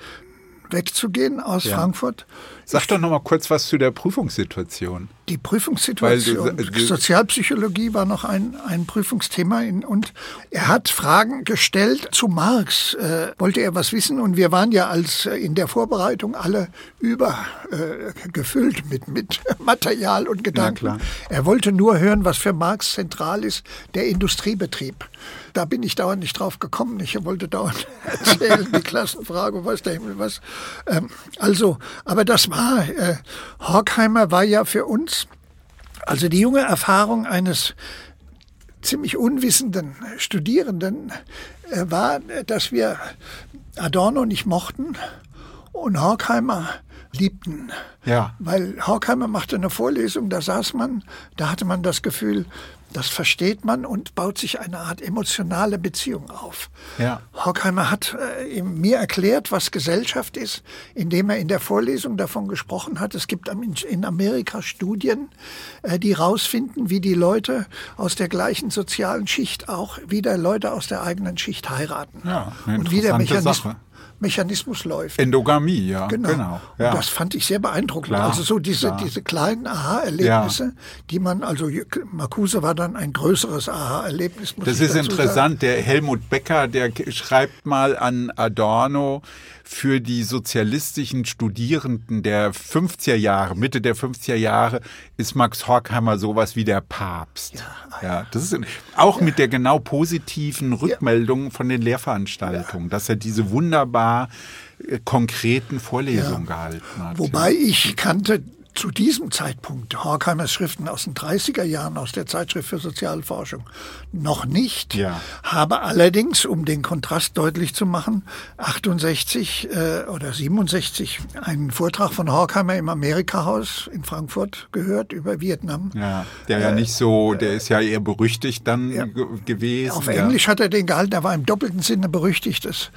wegzugehen aus Frankfurt Sag doch noch mal kurz was zu der Prüfungssituation. Die Prüfungssituation. Du, Sozialpsychologie war noch ein, ein Prüfungsthema. In, und er hat Fragen gestellt zu Marx. Äh, wollte er was wissen? Und wir waren ja als äh, in der Vorbereitung alle übergefüllt äh, mit, mit Material und Gedanken. Er wollte nur hören, was für Marx zentral ist, der Industriebetrieb. Da bin ich dauernd nicht drauf gekommen. Ich wollte dauernd erzählen, die Klassenfrage, was der Himmel, was. Ähm, also, aber das war, äh, Horkheimer war ja für uns, also die junge Erfahrung eines ziemlich unwissenden Studierenden äh, war, dass wir Adorno nicht mochten und Horkheimer liebten. Ja. Weil Horkheimer machte eine Vorlesung, da saß man, da hatte man das Gefühl, Das versteht man und baut sich eine Art emotionale Beziehung auf. Ja. Horkheimer hat äh, mir erklärt, was Gesellschaft ist, indem er in der Vorlesung davon gesprochen hat. Es gibt in Amerika Studien, äh, die herausfinden, wie die Leute aus der gleichen sozialen Schicht auch wieder Leute aus der eigenen Schicht heiraten. Ja, und wie der Mechanismus, Mechanismus läuft. Endogamie, ja. Genau. genau ja. das fand ich sehr beeindruckend. Klar, also so diese, diese kleinen Aha-Erlebnisse, ja. die man, also Marcuse war dann ein größeres Aha-Erlebnis. Das ist interessant. Sagen. Der Helmut Becker, der schreibt mal an Adorno, für die sozialistischen Studierenden der 50er Jahre, Mitte der 50er Jahre, ist Max Horkheimer sowas wie der Papst. Ja, ja das ist auch ja. mit der genau positiven Rückmeldung von den Lehrveranstaltungen, dass er diese wunderbar äh, konkreten Vorlesungen gehalten hat. Wobei ich kannte zu diesem Zeitpunkt Horkheimers Schriften aus den 30er Jahren aus der Zeitschrift für Sozialforschung noch nicht, ja. habe allerdings, um den Kontrast deutlich zu machen, 68 äh, oder 67 einen Vortrag von Horkheimer im Amerika-Haus in Frankfurt gehört über Vietnam. Ja, der ja äh, nicht so, der ist ja eher berüchtigt dann ja, gewesen. Auf Englisch hat er den gehalten, er war im doppelten Sinne berüchtigt. Es,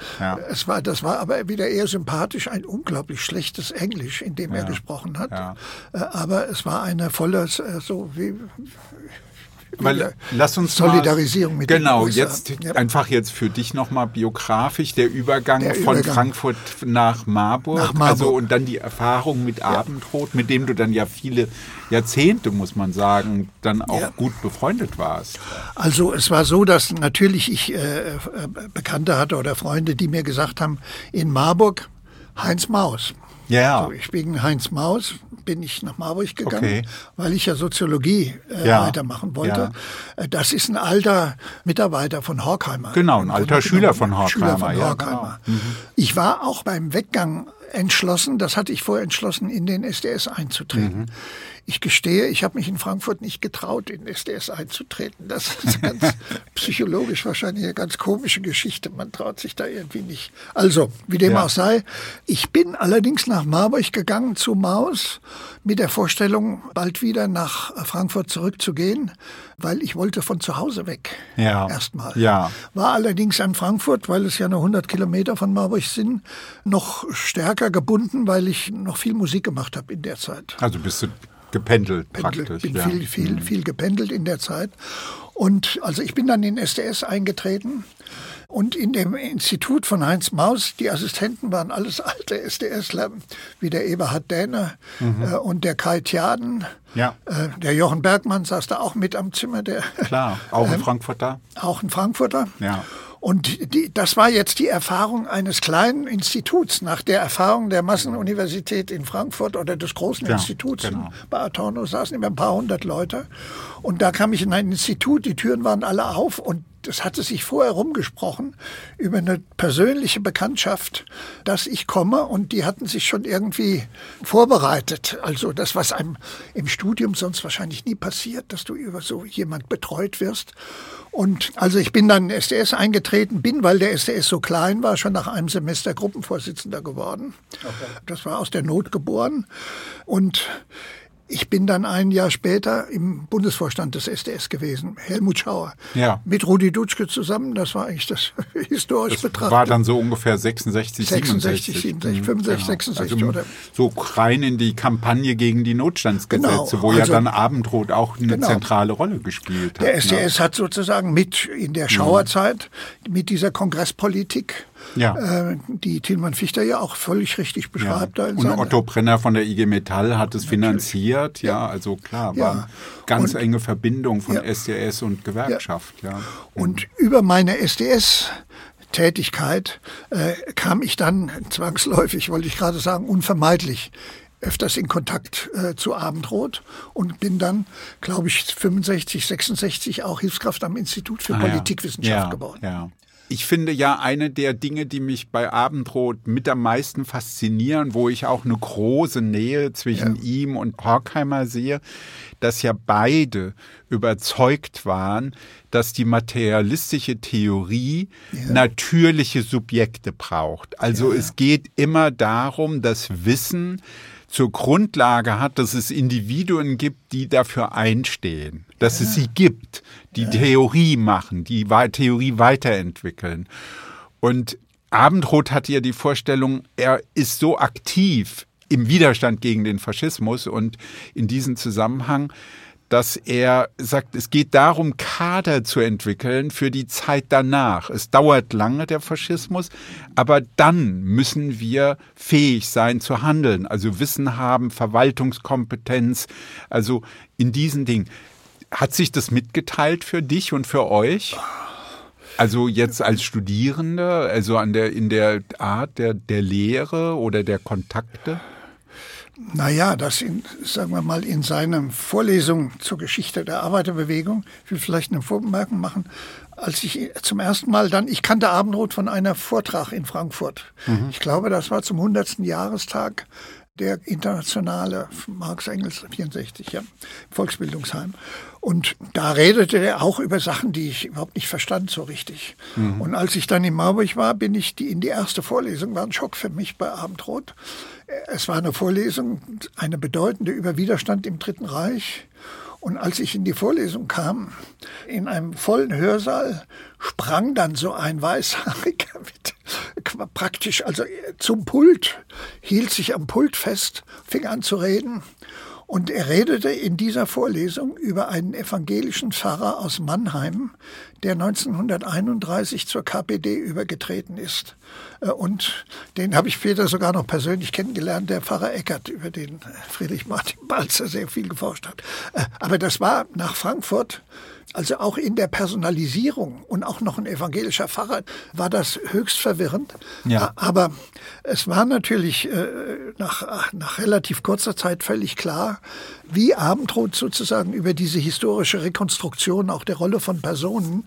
es war, das war aber wieder eher sympathisch, ein unglaublich schlechtes Englisch, in dem er gesprochen hat. Äh, aber es war eine volle, äh, so wie, weil, lass uns Solidarisierung mal, mit genau jetzt ja. einfach jetzt für dich noch mal biografisch der Übergang der von Übergang. Frankfurt nach Marburg, nach Marburg, also und dann die Erfahrung mit ja. Abendrot, mit dem du dann ja viele Jahrzehnte muss man sagen dann auch ja. gut befreundet warst. Also es war so, dass natürlich ich äh, äh Bekannte hatte oder Freunde, die mir gesagt haben in Marburg Heinz Maus. Ja. So, ich bin Heinz Maus, bin ich nach Marburg gegangen, okay. weil ich ja Soziologie äh, ja. weitermachen wollte. Ja. Äh, das ist ein alter Mitarbeiter von Horkheimer. Genau, ein alter Schüler von Horkheimer. Schüler von Horkheimer. Ja, genau. mhm. Ich war auch beim Weggang entschlossen, das hatte ich vorher entschlossen, in den SDS einzutreten. Mhm. Ich gestehe, ich habe mich in Frankfurt nicht getraut, in SDS einzutreten. Das ist ganz psychologisch wahrscheinlich eine ganz komische Geschichte. Man traut sich da irgendwie nicht. Also, wie dem ja. auch sei, ich bin allerdings nach Marburg gegangen zu Maus mit der Vorstellung, bald wieder nach Frankfurt zurückzugehen, weil ich wollte von zu Hause weg. Ja. Erstmal. Ja. War allerdings an Frankfurt, weil es ja nur 100 Kilometer von Marburg sind, noch stärker gebunden, weil ich noch viel Musik gemacht habe in der Zeit. Also bist du gependelt praktisch. Bin ja. viel, viel, mhm. viel gependelt in der Zeit. Und also ich bin dann in SDS eingetreten. Und in dem Institut von Heinz Maus, die Assistenten waren alles alte SDSler, wie der Eberhard Däne mhm. äh, und der Kai Tjaden. Ja. Äh, der Jochen Bergmann saß da auch mit am Zimmer. Der, Klar, auch ein ähm, Frankfurter. Auch ein Frankfurter. Ja. Und die, das war jetzt die Erfahrung eines kleinen Instituts nach der Erfahrung der Massenuniversität in Frankfurt oder des großen ja, Instituts. Genau. Bei Atorno saßen immer ein paar hundert Leute. Und da kam ich in ein Institut, die Türen waren alle auf und es hatte sich vorher rumgesprochen über eine persönliche Bekanntschaft, dass ich komme und die hatten sich schon irgendwie vorbereitet. Also das, was einem im Studium sonst wahrscheinlich nie passiert, dass du über so jemand betreut wirst. Und also ich bin dann in SDS eingetreten, bin, weil der SDS so klein war, schon nach einem Semester Gruppenvorsitzender geworden. Okay. Das war aus der Not geboren. Und ich bin dann ein Jahr später im Bundesvorstand des SDS gewesen, Helmut Schauer. Ja. Mit Rudi Dutschke zusammen, das war eigentlich das historisch betrachtet. War dann so ungefähr 66, 66 67, 65, 66 also oder? So rein in die Kampagne gegen die Notstandsgesetze, genau. wo also, ja dann Abendrot auch eine genau. zentrale Rolle gespielt hat. Der SDS ne? hat sozusagen mit in der Schauerzeit, mit dieser Kongresspolitik ja. äh, die Tilman Fichter ja auch völlig richtig beschreibt. Ja. Und Otto Brenner von der IG Metall hat es finanziert, ja, also klar, war ja. ganz und, enge Verbindung von. SDS und Gewerkschaft, ja. Und über meine SDS Tätigkeit äh, kam ich dann zwangsläufig, wollte ich gerade sagen, unvermeidlich öfters in Kontakt äh, zu Abendrot und bin dann, glaube ich, 65, 66 auch Hilfskraft am Institut für ah, Politikwissenschaft ja. geworden. Ja ich finde ja eine der Dinge, die mich bei Abendrot mit am meisten faszinieren, wo ich auch eine große Nähe zwischen ja. ihm und Horkheimer sehe, dass ja beide überzeugt waren, dass die materialistische Theorie ja. natürliche Subjekte braucht. Also ja, es geht immer darum, das Wissen zur Grundlage hat, dass es Individuen gibt, die dafür einstehen, dass ja. es sie gibt, die. Theorie machen, die Theorie weiterentwickeln. Und Abendroth hatte ja die Vorstellung, er ist so aktiv im Widerstand gegen den Faschismus und in diesem Zusammenhang dass er sagt, es geht darum, Kader zu entwickeln für die Zeit danach. Es dauert lange, der Faschismus, aber dann müssen wir fähig sein zu handeln, also Wissen haben, Verwaltungskompetenz, also in diesen Dingen. Hat sich das mitgeteilt für dich und für euch? Also jetzt als Studierende, also an der, in der Art der, der Lehre oder der Kontakte? Naja, das in, sagen wir mal, in seiner Vorlesung zur Geschichte der Arbeiterbewegung, ich will vielleicht eine Vorbemerkung machen, als ich zum ersten Mal dann, ich kannte Abendroth von einer Vortrag in Frankfurt. Mhm. Ich glaube, das war zum 100. Jahrestag der internationale Marx Engels 64, ja, Volksbildungsheim. Und da redete er auch über Sachen, die ich überhaupt nicht verstand so richtig. Mhm. Und als ich dann in Marburg war, bin ich die, in die erste Vorlesung, war ein Schock für mich bei Abendrot. Es war eine Vorlesung, eine bedeutende über Widerstand im Dritten Reich. Und als ich in die Vorlesung kam, in einem vollen Hörsaal, sprang dann so ein Weißhaariger mit, praktisch also zum Pult, hielt sich am Pult fest, fing an zu reden und er redete in dieser Vorlesung über einen evangelischen Pfarrer aus Mannheim, der 1931 zur KPD übergetreten ist. Äh, und den habe ich später sogar noch persönlich kennengelernt, der Pfarrer Eckert, über den Friedrich Martin Balzer sehr viel geforscht hat. Äh, aber das war nach Frankfurt also auch in der Personalisierung und auch noch ein evangelischer Pfarrer war das höchst verwirrend. Ja. Aber es war natürlich äh, nach, nach relativ kurzer Zeit völlig klar, wie Abendroth sozusagen über diese historische Rekonstruktion auch der Rolle von Personen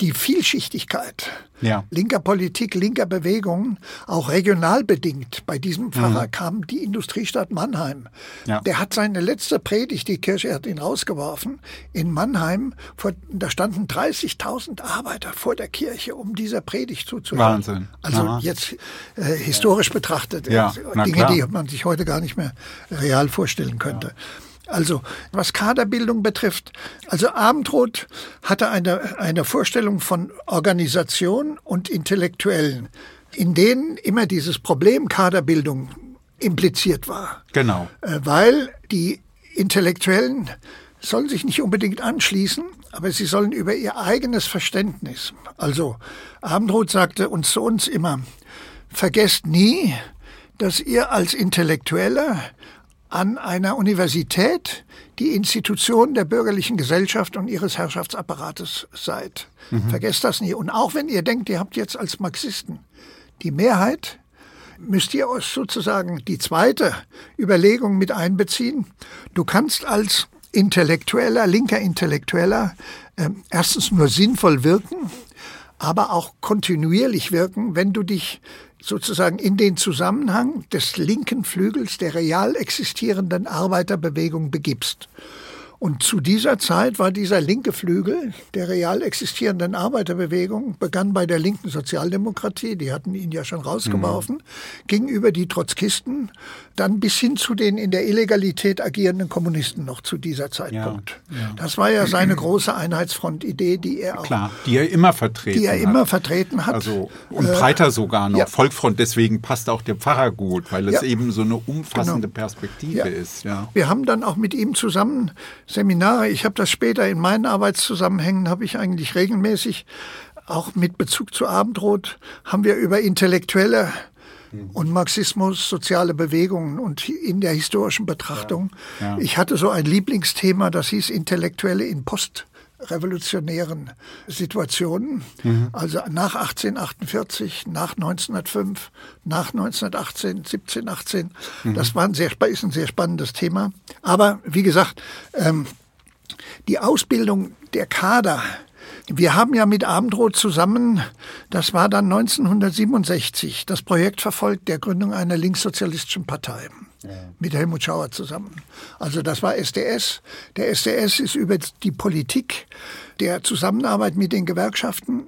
die Vielschichtigkeit ja. linker Politik, linker Bewegungen, auch regional bedingt. Bei diesem Pfarrer mhm. kam die Industriestadt Mannheim. Ja. Der hat seine letzte Predigt, die Kirche hat ihn rausgeworfen, in Mannheim, vor, da standen 30.000 Arbeiter vor der Kirche, um dieser Predigt zuzuhören. Wahnsinn. Also Aha. jetzt äh, historisch betrachtet, ja. äh, Dinge, die man sich heute gar nicht mehr real vorstellen könnte. Ja. Also was Kaderbildung betrifft, also Abendroth hatte eine, eine Vorstellung von Organisation und Intellektuellen, in denen immer dieses Problem Kaderbildung impliziert war. Genau. Äh, weil die Intellektuellen sollen sich nicht unbedingt anschließen, aber sie sollen über ihr eigenes Verständnis. Also Abendroth sagte uns zu uns immer, vergesst nie, dass ihr als Intellektueller an einer Universität die Institution der bürgerlichen Gesellschaft und ihres Herrschaftsapparates seid. Mhm. Vergesst das nie. Und auch wenn ihr denkt, ihr habt jetzt als Marxisten die Mehrheit, müsst ihr euch sozusagen die zweite Überlegung mit einbeziehen. Du kannst als Intellektueller, linker Intellektueller, äh, erstens nur sinnvoll wirken, aber auch kontinuierlich wirken, wenn du dich sozusagen in den Zusammenhang des linken Flügels der real existierenden Arbeiterbewegung begibst. Und zu dieser Zeit war dieser linke Flügel der real existierenden Arbeiterbewegung, begann bei der linken Sozialdemokratie, die hatten ihn ja schon rausgeworfen, mhm. ging über die Trotzkisten, dann bis hin zu den in der Illegalität agierenden Kommunisten noch zu dieser Zeitpunkt. Ja, ja. Das war ja seine große Einheitsfront-Idee, die er auch. Klar, die er immer vertreten Die er hat. immer vertreten hat. Also, und äh, breiter sogar noch. Ja. Volkfront, deswegen passt auch der Pfarrer gut, weil es eben so eine umfassende genau. Perspektive ist. Ja. Wir haben dann auch mit ihm zusammen Seminare, ich habe das später in meinen Arbeitszusammenhängen, habe ich eigentlich regelmäßig, auch mit Bezug zu Abendrot, haben wir über intellektuelle und Marxismus, soziale Bewegungen und in der historischen Betrachtung. Ja, ja. Ich hatte so ein Lieblingsthema, das hieß Intellektuelle in postrevolutionären Situationen. Mhm. Also nach 1848, nach 1905, nach 1918, 17, 18. Mhm. Das war ein sehr, ist ein sehr spannendes Thema. Aber wie gesagt, ähm, die Ausbildung der Kader, wir haben ja mit Abendroth zusammen, das war dann 1967, das Projekt verfolgt der Gründung einer linkssozialistischen Partei. Ja. Mit Helmut Schauer zusammen. Also das war SDS. Der SDS ist über die Politik der Zusammenarbeit mit den Gewerkschaften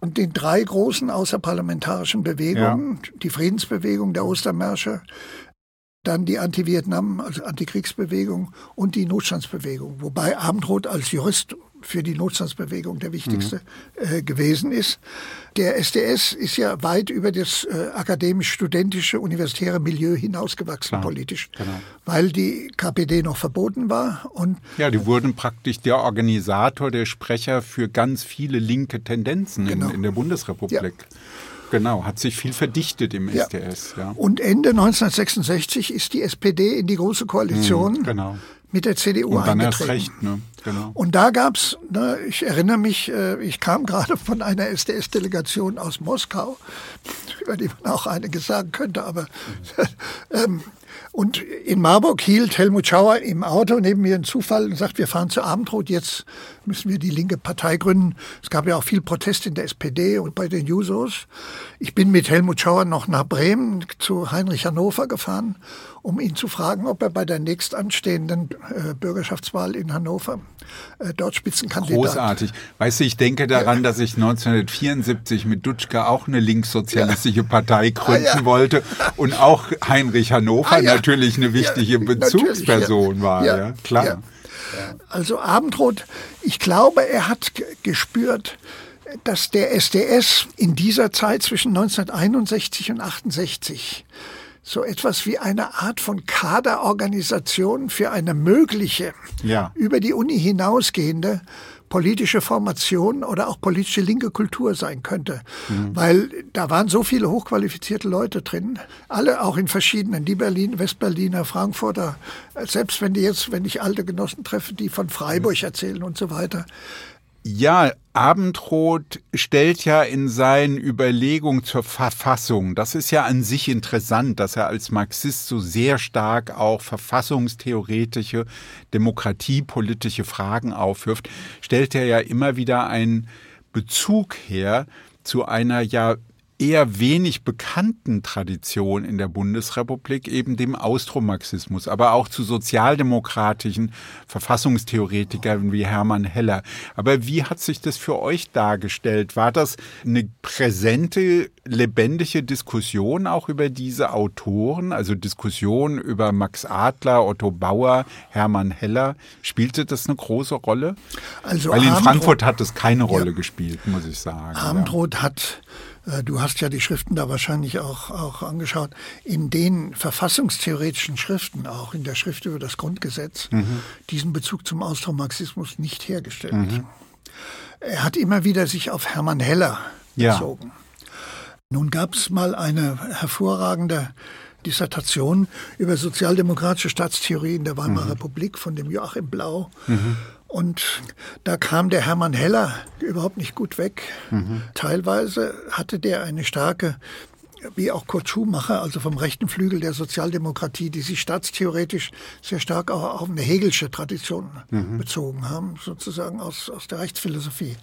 und den drei großen außerparlamentarischen Bewegungen, ja. die Friedensbewegung, der Ostermärsche, dann die Anti-Vietnam, also Antikriegsbewegung und die Notstandsbewegung. Wobei Abendroth als Jurist für die Notstandsbewegung der wichtigste mhm. äh, gewesen ist. Der SDS ist ja weit über das äh, akademisch-studentische, universitäre Milieu hinausgewachsen Klar, politisch, genau. weil die KPD noch verboten war. Und ja, die wurden praktisch der Organisator, der Sprecher für ganz viele linke Tendenzen genau. in, in, der Bundesrepublik. Ja. Genau, hat sich viel verdichtet im ja. SDS. Ja. Und Ende 1966 ist die SPD in die Große Koalition. Mhm, genau mit der CDU und dann eingetreten. Erst recht, ne? genau. Und da gab's, ne, ich erinnere mich, äh, ich kam gerade von einer SDS-Delegation aus Moskau, über die man auch einiges sagen könnte, aber ähm, und in Marburg hielt Helmut Schauer im Auto neben mir einen Zufall und sagt, wir fahren zu Abendrot, jetzt müssen wir die linke Partei gründen. Es gab ja auch viel Protest in der SPD und bei den Jusos. Ich bin mit Helmut Schauer noch nach Bremen zu Heinrich Hannover gefahren, um ihn zu fragen, ob er bei der nächst anstehenden äh, Bürgerschaftswahl in Hannover äh, dort Spitzenkandidat. Großartig. Weißt du, ich denke daran, ja. dass ich 1974 mit Dutschke auch eine linkssozialistische ja. Partei gründen ah, ja. wollte und auch Heinrich Hannover ah, natürlich eine wichtige Bezugsperson war. Ja, klar. Also Abendroth, ich glaube, er hat gespürt, dass der SDS in dieser Zeit zwischen 1961 und 68 so etwas wie eine Art von Kaderorganisation für eine mögliche, ja. über die Uni hinausgehende politische Formation oder auch politische linke Kultur sein könnte. Mhm. Weil da waren so viele hochqualifizierte Leute drin, alle auch in verschiedenen, die Berlin, Westberliner, Frankfurter, selbst wenn die jetzt, wenn ich alte Genossen treffe, die von Freiburg erzählen und so weiter. Ja, Abendrot stellt ja in seinen Überlegungen zur Verfassung, das ist ja an sich interessant, dass er als Marxist so sehr stark auch verfassungstheoretische, demokratiepolitische Fragen aufwirft, stellt er ja immer wieder einen Bezug her zu einer ja eher wenig bekannten Tradition in der Bundesrepublik, eben dem Austromarxismus, aber auch zu sozialdemokratischen Verfassungstheoretikern wie Hermann Heller. Aber wie hat sich das für euch dargestellt? War das eine präsente, lebendige Diskussion auch über diese Autoren, also Diskussion über Max Adler, Otto Bauer, Hermann Heller? Spielte das eine große Rolle? Also Weil in Abendroth, Frankfurt hat es keine Rolle ja, gespielt, muss ich sagen. Abendroth ja. hat du hast ja die Schriften da wahrscheinlich auch, auch angeschaut. In den verfassungstheoretischen Schriften, auch in der Schrift über das Grundgesetz, mhm. diesen Bezug zum Austromarxismus nicht hergestellt. Mhm. Er hat immer wieder sich auf Hermann Heller bezogen. Ja. Nun gab es mal eine hervorragende Dissertation über sozialdemokratische Staatstheorie in der Weimarer mhm. Republik von dem Joachim Blau. Mhm. Und da kam der Hermann Heller überhaupt nicht gut weg. Mhm. Teilweise hatte der eine starke wie auch Kurt Schumacher, also vom rechten Flügel der Sozialdemokratie, die sich staatstheoretisch sehr stark auch auf eine Hegelsche Tradition mhm. bezogen haben, sozusagen aus, aus der Rechtsphilosophie.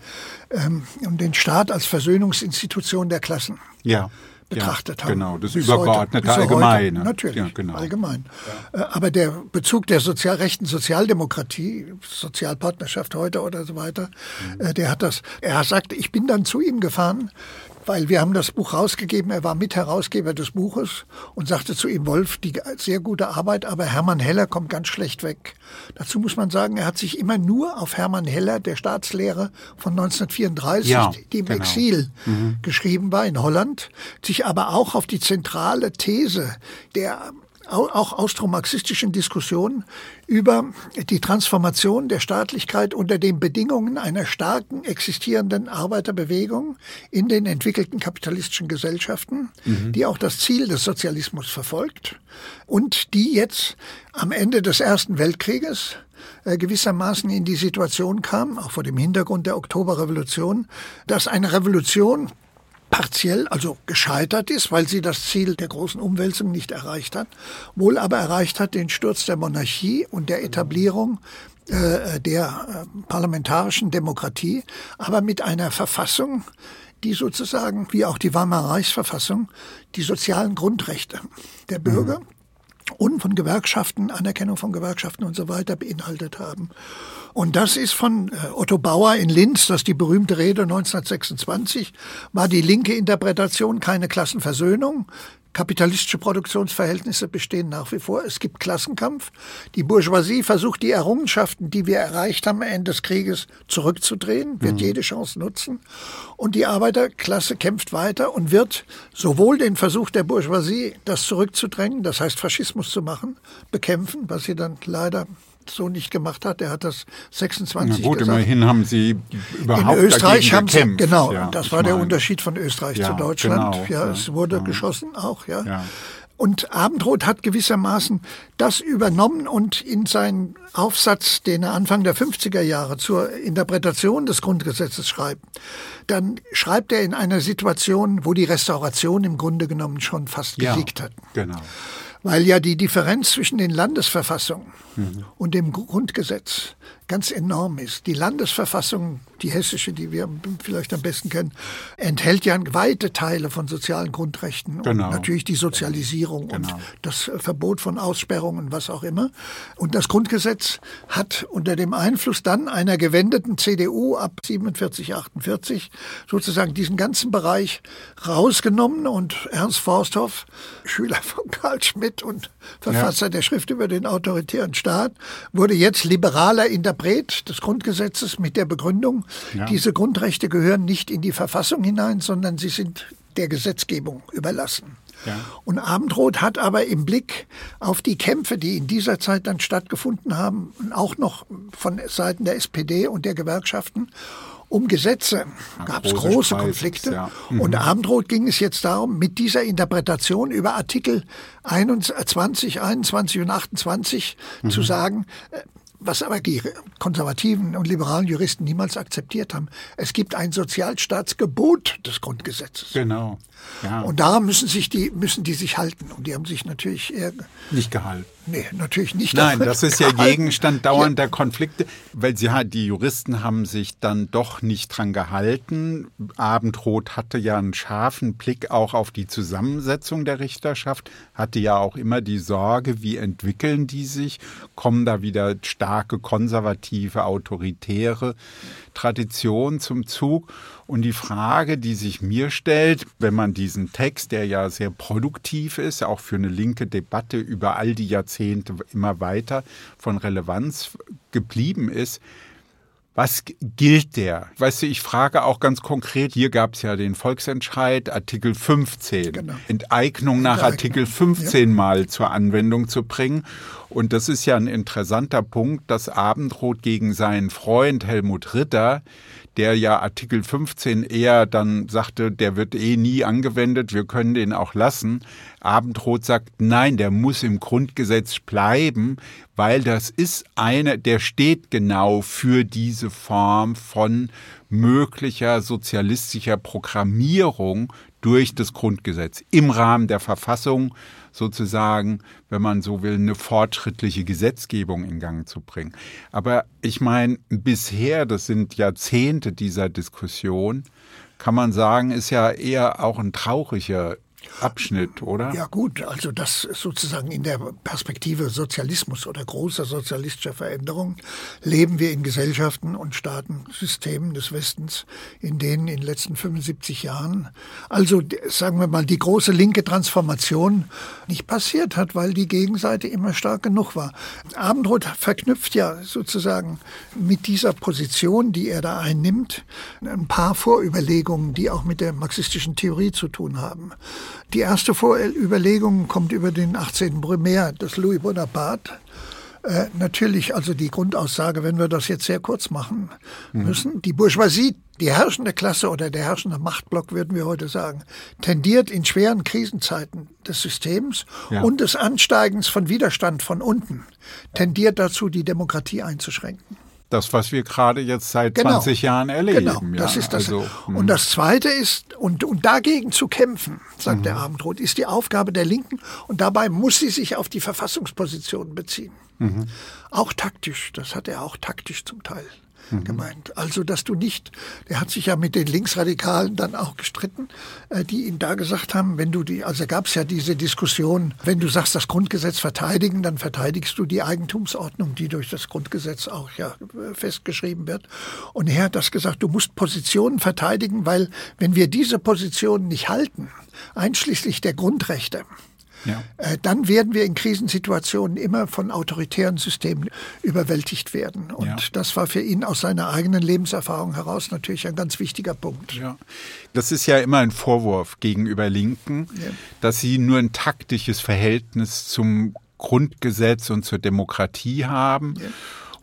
Ähm, und den Staat als Versöhnungsinstitution der Klassen. Ja betrachtet ja, haben. Genau, das übergeordnete Allgemeine. Natürlich, ja, genau. allgemein. Ja. Äh, aber der Bezug der sozial, rechten Sozialdemokratie, Sozialpartnerschaft heute oder so weiter, mhm. der hat das, er sagt, ich bin dann zu ihm gefahren, weil wir haben das Buch rausgegeben, er war Mitherausgeber des Buches und sagte zu ihm, Wolf, die sehr gute Arbeit, aber Hermann Heller kommt ganz schlecht weg. Dazu muss man sagen, er hat sich immer nur auf Hermann Heller, der Staatslehre von 1934, ja, die im genau. Exil mhm. geschrieben war in Holland, sich aber auch auf die zentrale These der auch austromarxistischen Diskussionen über die Transformation der Staatlichkeit unter den Bedingungen einer starken existierenden Arbeiterbewegung in den entwickelten kapitalistischen Gesellschaften, mhm. die auch das Ziel des Sozialismus verfolgt und die jetzt am Ende des Ersten Weltkrieges äh, gewissermaßen in die Situation kam, auch vor dem Hintergrund der Oktoberrevolution, dass eine Revolution partiell, also gescheitert ist, weil sie das Ziel der großen Umwälzung nicht erreicht hat, wohl aber erreicht hat den Sturz der Monarchie und der Etablierung äh, der äh, parlamentarischen Demokratie, aber mit einer Verfassung, die sozusagen, wie auch die Weimarer Reichsverfassung, die sozialen Grundrechte der Bürger mhm. und von Gewerkschaften, Anerkennung von Gewerkschaften und so weiter beinhaltet haben. Und das ist von äh, Otto Bauer in Linz, das ist die berühmte Rede 1926, war die linke Interpretation keine Klassenversöhnung. Kapitalistische Produktionsverhältnisse bestehen nach wie vor. Es gibt Klassenkampf. Die Bourgeoisie versucht, die Errungenschaften, die wir erreicht haben am Ende des Krieges, zurückzudrehen, wird mhm. jede Chance nutzen. Und die Arbeiterklasse kämpft weiter und wird sowohl den Versuch der Bourgeoisie, das zurückzudrängen, das heißt Faschismus zu machen, bekämpfen, was sie dann leider so nicht gemacht hat. Er hat das 26 Na gut, gesagt. immerhin haben Sie überhaupt In Österreich haben sie, genau, ja, das war der Unterschied von Österreich ja, zu Deutschland. Genau, ja, es wurde geschossen auch, ja. Und Abendroth hat gewissermaßen das übernommen und in seinen Aufsatz, den er Anfang der 50er Jahre zur Interpretation des Grundgesetzes schreibt, dann schreibt er in einer Situation, wo die Restauration im Grunde genommen schon fast gesiegt hat. Genau weil ja die Differenz zwischen den Landesverfassungen mhm. und dem Grundgesetz ganz enorm ist. Die Landesverfassung, die hessische, die wir vielleicht am besten kennen, enthält ja weite Teile von sozialen Grundrechten genau. und natürlich die Sozialisierung genau. und das Verbot von Aussperrungen, was auch immer. Und das Grundgesetz hat unter dem Einfluss dann einer gewendeten CDU ab 47, 48 sozusagen diesen ganzen Bereich rausgenommen und Ernst Forsthoff, Schüler von Karl Schmidt und Verfasser ja. der Schrift über den autoritären Staat, wurde jetzt liberaler in der Interpret des Grundgesetzes mit der Begründung, ja. diese Grundrechte gehören nicht in die Verfassung hinein, sondern sie sind der Gesetzgebung überlassen. Ja. Und Abendroth hat aber im Blick auf die Kämpfe, die in dieser Zeit dann stattgefunden haben, auch noch von Seiten der SPD und der Gewerkschaften, um Gesetze gab es große, große Konflikte. Ja. Mhm. Und Abendroth ging es jetzt darum, mit dieser Interpretation über Artikel 21, 21 und 28 mhm. zu sagen, äh, was aber die konservativen und liberalen Juristen niemals akzeptiert haben. Es gibt ein Sozialstaatsgebot des Grundgesetzes. Genau. Ja. Und daran müssen sich die, müssen die sich halten. Und die haben sich natürlich eher nicht gehalten. Nee, natürlich nicht. Nein, das ist ja Gegenstand dauernder ja. Konflikte, weil sie die Juristen haben sich dann doch nicht dran gehalten. Abendrot hatte ja einen scharfen Blick auch auf die Zusammensetzung der Richterschaft, hatte ja auch immer die Sorge, wie entwickeln die sich, kommen da wieder starke konservative, autoritäre Traditionen zum Zug. Und die Frage, die sich mir stellt, wenn man diesen Text, der ja sehr produktiv ist, auch für eine linke Debatte über all die Jahrzehnte immer weiter von Relevanz geblieben ist, was gilt der? Weißt du, ich frage auch ganz konkret, hier gab es ja den Volksentscheid, Artikel 15, genau. Enteignung nach Enteignung. Artikel 15 ja. mal zur Anwendung zu bringen. Und das ist ja ein interessanter Punkt, dass Abendroth gegen seinen Freund Helmut Ritter der ja Artikel 15 eher dann sagte, der wird eh nie angewendet, wir können den auch lassen. Abendrot sagt, nein, der muss im Grundgesetz bleiben, weil das ist eine, der steht genau für diese Form von möglicher sozialistischer Programmierung durch das Grundgesetz im Rahmen der Verfassung sozusagen, wenn man so will, eine fortschrittliche Gesetzgebung in Gang zu bringen. Aber ich meine, bisher, das sind Jahrzehnte dieser Diskussion, kann man sagen, ist ja eher auch ein trauriger Abschnitt, oder? Ja gut, also das sozusagen in der Perspektive Sozialismus oder großer sozialistischer Veränderung leben wir in Gesellschaften und Staatensystemen des Westens, in denen in den letzten 75 Jahren, also sagen wir mal, die große linke Transformation nicht passiert hat, weil die Gegenseite immer stark genug war. Abendroth verknüpft ja sozusagen mit dieser Position, die er da einnimmt, ein paar Vorüberlegungen, die auch mit der marxistischen Theorie zu tun haben. Die erste Vorüberlegung kommt über den 18. Brumaire des Louis Bonaparte. Äh, natürlich, also die Grundaussage, wenn wir das jetzt sehr kurz machen mhm. müssen, die Bourgeoisie, die herrschende Klasse oder der herrschende Machtblock, würden wir heute sagen, tendiert in schweren Krisenzeiten des Systems ja. und des Ansteigens von Widerstand von unten, tendiert dazu, die Demokratie einzuschränken. Das, was wir gerade jetzt seit genau. 20 Jahren erleben. Genau, ja, das ist das. Also, und hm. das Zweite ist, und, und dagegen zu kämpfen, sagt mhm. der Abendrot, ist die Aufgabe der Linken. Und dabei muss sie sich auf die Verfassungspositionen beziehen. Mhm. Auch taktisch, das hat er auch taktisch zum Teil mhm. gemeint. Also, dass du nicht, der hat sich ja mit den Linksradikalen dann auch gestritten, äh, die ihm da gesagt haben, wenn du die, also gab es ja diese Diskussion, wenn du sagst, das Grundgesetz verteidigen, dann verteidigst du die Eigentumsordnung, die durch das Grundgesetz auch ja festgeschrieben wird. Und er hat das gesagt, du musst Positionen verteidigen, weil wenn wir diese Positionen nicht halten, einschließlich der Grundrechte, ja. Äh, dann werden wir in Krisensituationen immer von autoritären Systemen überwältigt werden. Und ja. das war für ihn aus seiner eigenen Lebenserfahrung heraus natürlich ein ganz wichtiger Punkt. Ja. Das ist ja immer ein Vorwurf gegenüber Linken, dass sie nur ein taktisches Verhältnis zum Grundgesetz und zur Demokratie haben.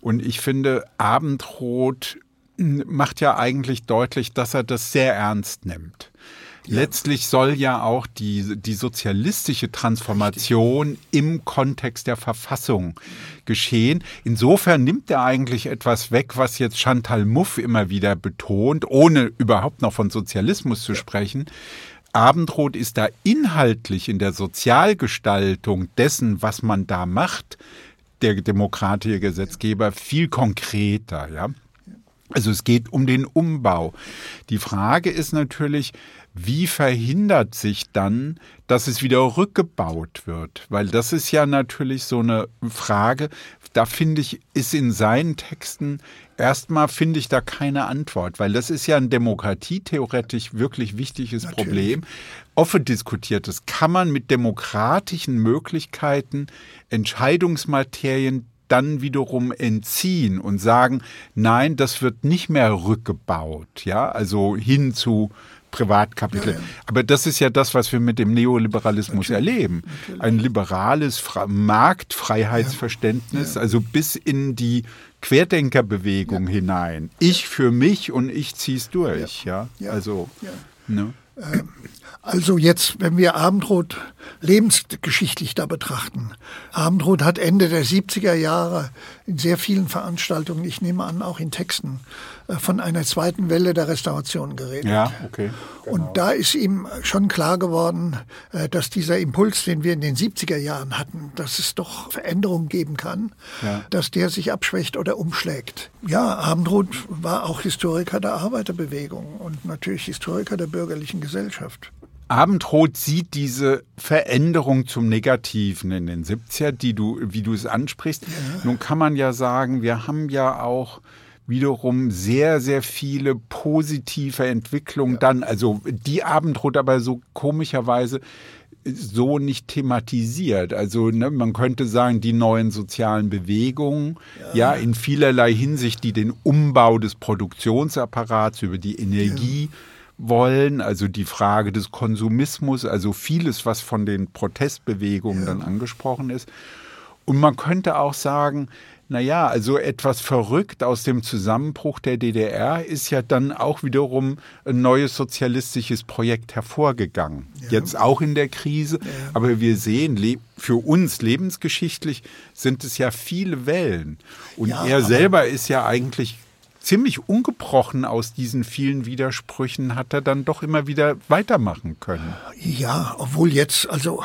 Und ich finde, Abendrot hm, macht ja eigentlich deutlich, dass er das sehr ernst nimmt. Letztlich soll ja auch die, die sozialistische Transformation Richtig. im Kontext der Verfassung geschehen. Insofern nimmt er eigentlich etwas weg, was jetzt Chantal Mouffe immer wieder betont, ohne überhaupt noch von Sozialismus zu sprechen. Abendrot ist da inhaltlich in der Sozialgestaltung dessen, was man da macht, der demokratische Gesetzgeber viel konkreter, ja. Also es geht um den Umbau. Die Frage ist natürlich, wie verhindert sich dann, dass es wieder rückgebaut wird? Weil das ist ja natürlich so eine Frage, da finde ich, ist in seinen Texten erstmal finde ich da keine Antwort, weil das ist ja ein demokratietheoretisch wirklich wichtiges natürlich. Problem. Offen diskutiertes, kann man mit demokratischen Möglichkeiten Entscheidungsmaterien dann wiederum entziehen und sagen, nein, das wird nicht mehr rückgebaut, ja, also hin zu Privatkapital. Ja, ja. Aber das ist ja das, was wir mit dem Neoliberalismus Natürlich. erleben. Natürlich. Ein liberales Fra Marktfreiheitsverständnis, ja. also bis in die Querdenkerbewegung hinein. Ich für mich und ich zieh's durch, ja. Also, ne? Ähm, also jetzt, wenn wir Abendrot lebensgeschichtlich da betrachten. Abendrot hat Ende der 70er Jahre in sehr vielen Veranstaltungen, ich nehme an auch in Texten, von einer zweiten Welle der Restauration geredet. Ja, okay. Genau. Und da ist ihm schon klar geworden, äh, dass dieser Impuls, den wir in den 70er Jahren hatten, dass es doch Veränderungen geben kann, ja. dass der sich abschwächt oder umschlägt. Ja, Abendroth war auch Historiker der Arbeiterbewegung und natürlich Historiker der bürgerlichen Gesellschaft. Abendrot sieht diese Veränderung zum Negativen in den 70er, die du, wie du es ansprichst. Ja. Nun kann man ja sagen, wir haben ja auch wiederum sehr, sehr viele positive Entwicklungen ja. dann, also die Abendrot aber so komischerweise so nicht thematisiert. Also ne, man könnte sagen, die neuen sozialen Bewegungen, ja. ja. in vielerlei Hinsicht, die den Umbau des Produktionsapparats über die Energie ja. wollen, also die Frage des Konsumismus, also vieles, was von den Protestbewegungen ja. dann angesprochen ist. Und man könnte auch sagen, naja, also etwas verrückt aus dem Zusammenbruch der DDR ist ja dann auch wiederum ein neues sozialistisches Projekt hervorgegangen. Ja. Jetzt auch in der Krise. Ja. Aber wir sehen, für uns lebensgeschichtlich sind es ja viele Wellen. Und ja, er selber ist ja eigentlich ziemlich ungebrochen aus diesen vielen Widersprüchen hat er dann doch immer wieder weitermachen können. Ja, obwohl jetzt, also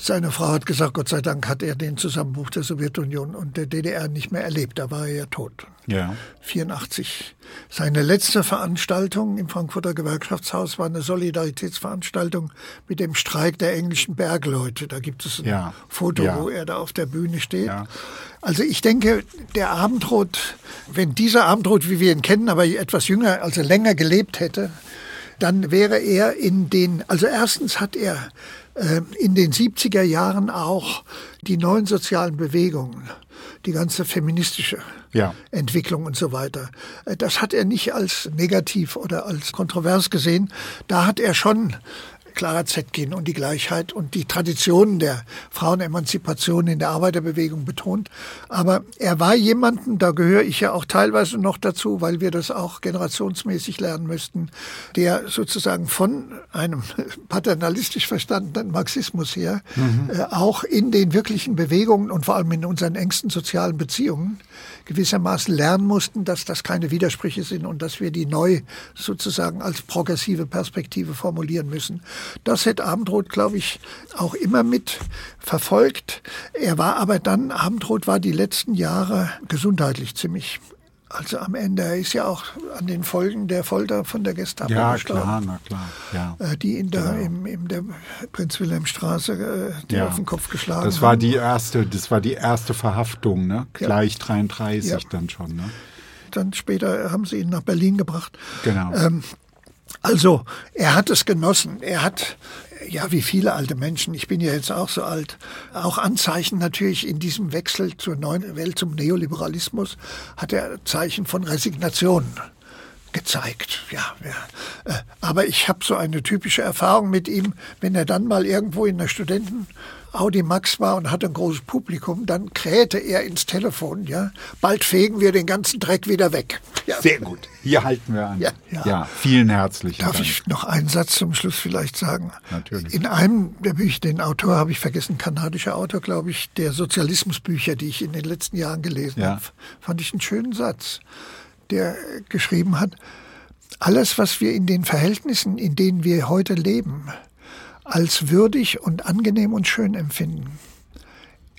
seine Frau hat gesagt, Gott sei Dank hat er den Zusammenbruch der Sowjetunion und der DDR nicht mehr erlebt, da war er ja tot. Ja. 84. Seine letzte Veranstaltung im Frankfurter Gewerkschaftshaus war eine Solidaritätsveranstaltung mit dem Streik der englischen Bergleute. Da gibt es ein ja. Foto, ja. wo er da auf der Bühne steht. Ja. Also ich denke, der Abendrot, wenn dieser Abendrot, wie wir ihn kennen, aber etwas jünger, also länger gelebt hätte, dann wäre er in den, also erstens hat er äh, in den 70er Jahren auch die neuen sozialen Bewegungen, die ganze feministische ja. Entwicklung und so weiter. Äh, das hat er nicht als negativ oder als kontrovers gesehen. Da hat er schon Clara Zetkin und die Gleichheit und die Traditionen der Frauenemanzipation in der Arbeiterbewegung betont. Aber er war jemanden, da gehöre ich ja auch teilweise noch dazu, weil wir das auch generationsmäßig lernen müssten, der sozusagen von einem paternalistisch verstandenen Marxismus her mhm. äh, auch in den wirklichen Bewegungen und vor allem in unseren engsten sozialen Beziehungen gewissermaßen lernen mussten, dass das keine Widersprüche sind und dass wir die neu sozusagen als progressive Perspektive formulieren müssen. Das hätte Abendroth, glaube ich, auch immer mit verfolgt. Er war aber dann, Abendroth war die letzten Jahre gesundheitlich ziemlich Also am Ende, er ist ja auch an den Folgen der Folter von der Gestapo ja, gestorben. klar, na klar, ja. Äh, die ihn da Genau. im, im der Prinz-Wilhelm-Straße äh, die Ja. auf den Kopf geschlagen Das war haben. die erste, das war die erste Verhaftung, ne? Ja. Gleich 33 Ja. dann schon, ne? Dann später haben sie ihn nach Berlin gebracht. Genau. Ähm, also, er hat es genossen. Er hat, ja, wie viele alte Menschen, ich bin ja jetzt auch so alt, auch Anzeichen natürlich in diesem Wechsel zur neuen Welt, zum Neoliberalismus, hat er Zeichen von Resignation gezeigt. Ja, ja. Äh, Aber ich habe so eine typische Erfahrung mit ihm, wenn er dann mal irgendwo in der Studenten Audi Max war und hatte ein großes Publikum, dann krähte er ins Telefon, ja. Bald fegen wir den ganzen Dreck wieder weg. Ja. Sehr gut. Hier halten wir an. Ja. ja vielen herzlichen Darf Dank. ich noch einen Satz zum Schluss vielleicht sagen? Natürlich. In einem der Bücher, den Autor habe ich vergessen, kanadischer Autor, glaube ich, der Sozialismusbücher, die ich in den letzten Jahren gelesen Ja. habe, fand ich einen schönen Satz, der geschrieben hat, alles, was wir in den Verhältnissen, in denen wir heute leben, als würdig und angenehm und schön empfinden,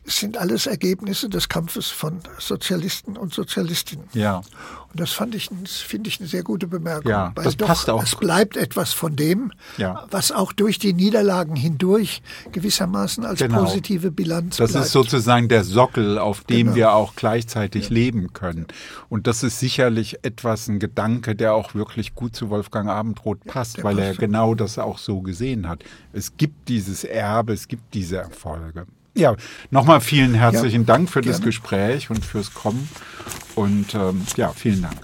sind alles Ergebnisse des Kampfes von Sozialisten und Sozialistinnen. Ja. Und das fand ich, finde ich, eine sehr gute Bemerkung. Ja, weil das doch, passt auch. Es bleibt etwas von dem, Ja. was auch durch die Niederlagen hindurch gewissermaßen als Genau. positive Bilanz Das bleibt. ist sozusagen der Sockel, auf dem Genau. wir auch gleichzeitig leben können. Und das ist sicherlich etwas, ein Gedanke, der auch wirklich gut zu Wolfgang Abendroth passt, weil er passt. genau das auch so gesehen hat. Es gibt dieses Erbe, es gibt diese Erfolge. Ja, nochmal vielen herzlichen ja, Dank für gerne. das Gespräch und fürs Kommen. Und ähm, ja, vielen Dank.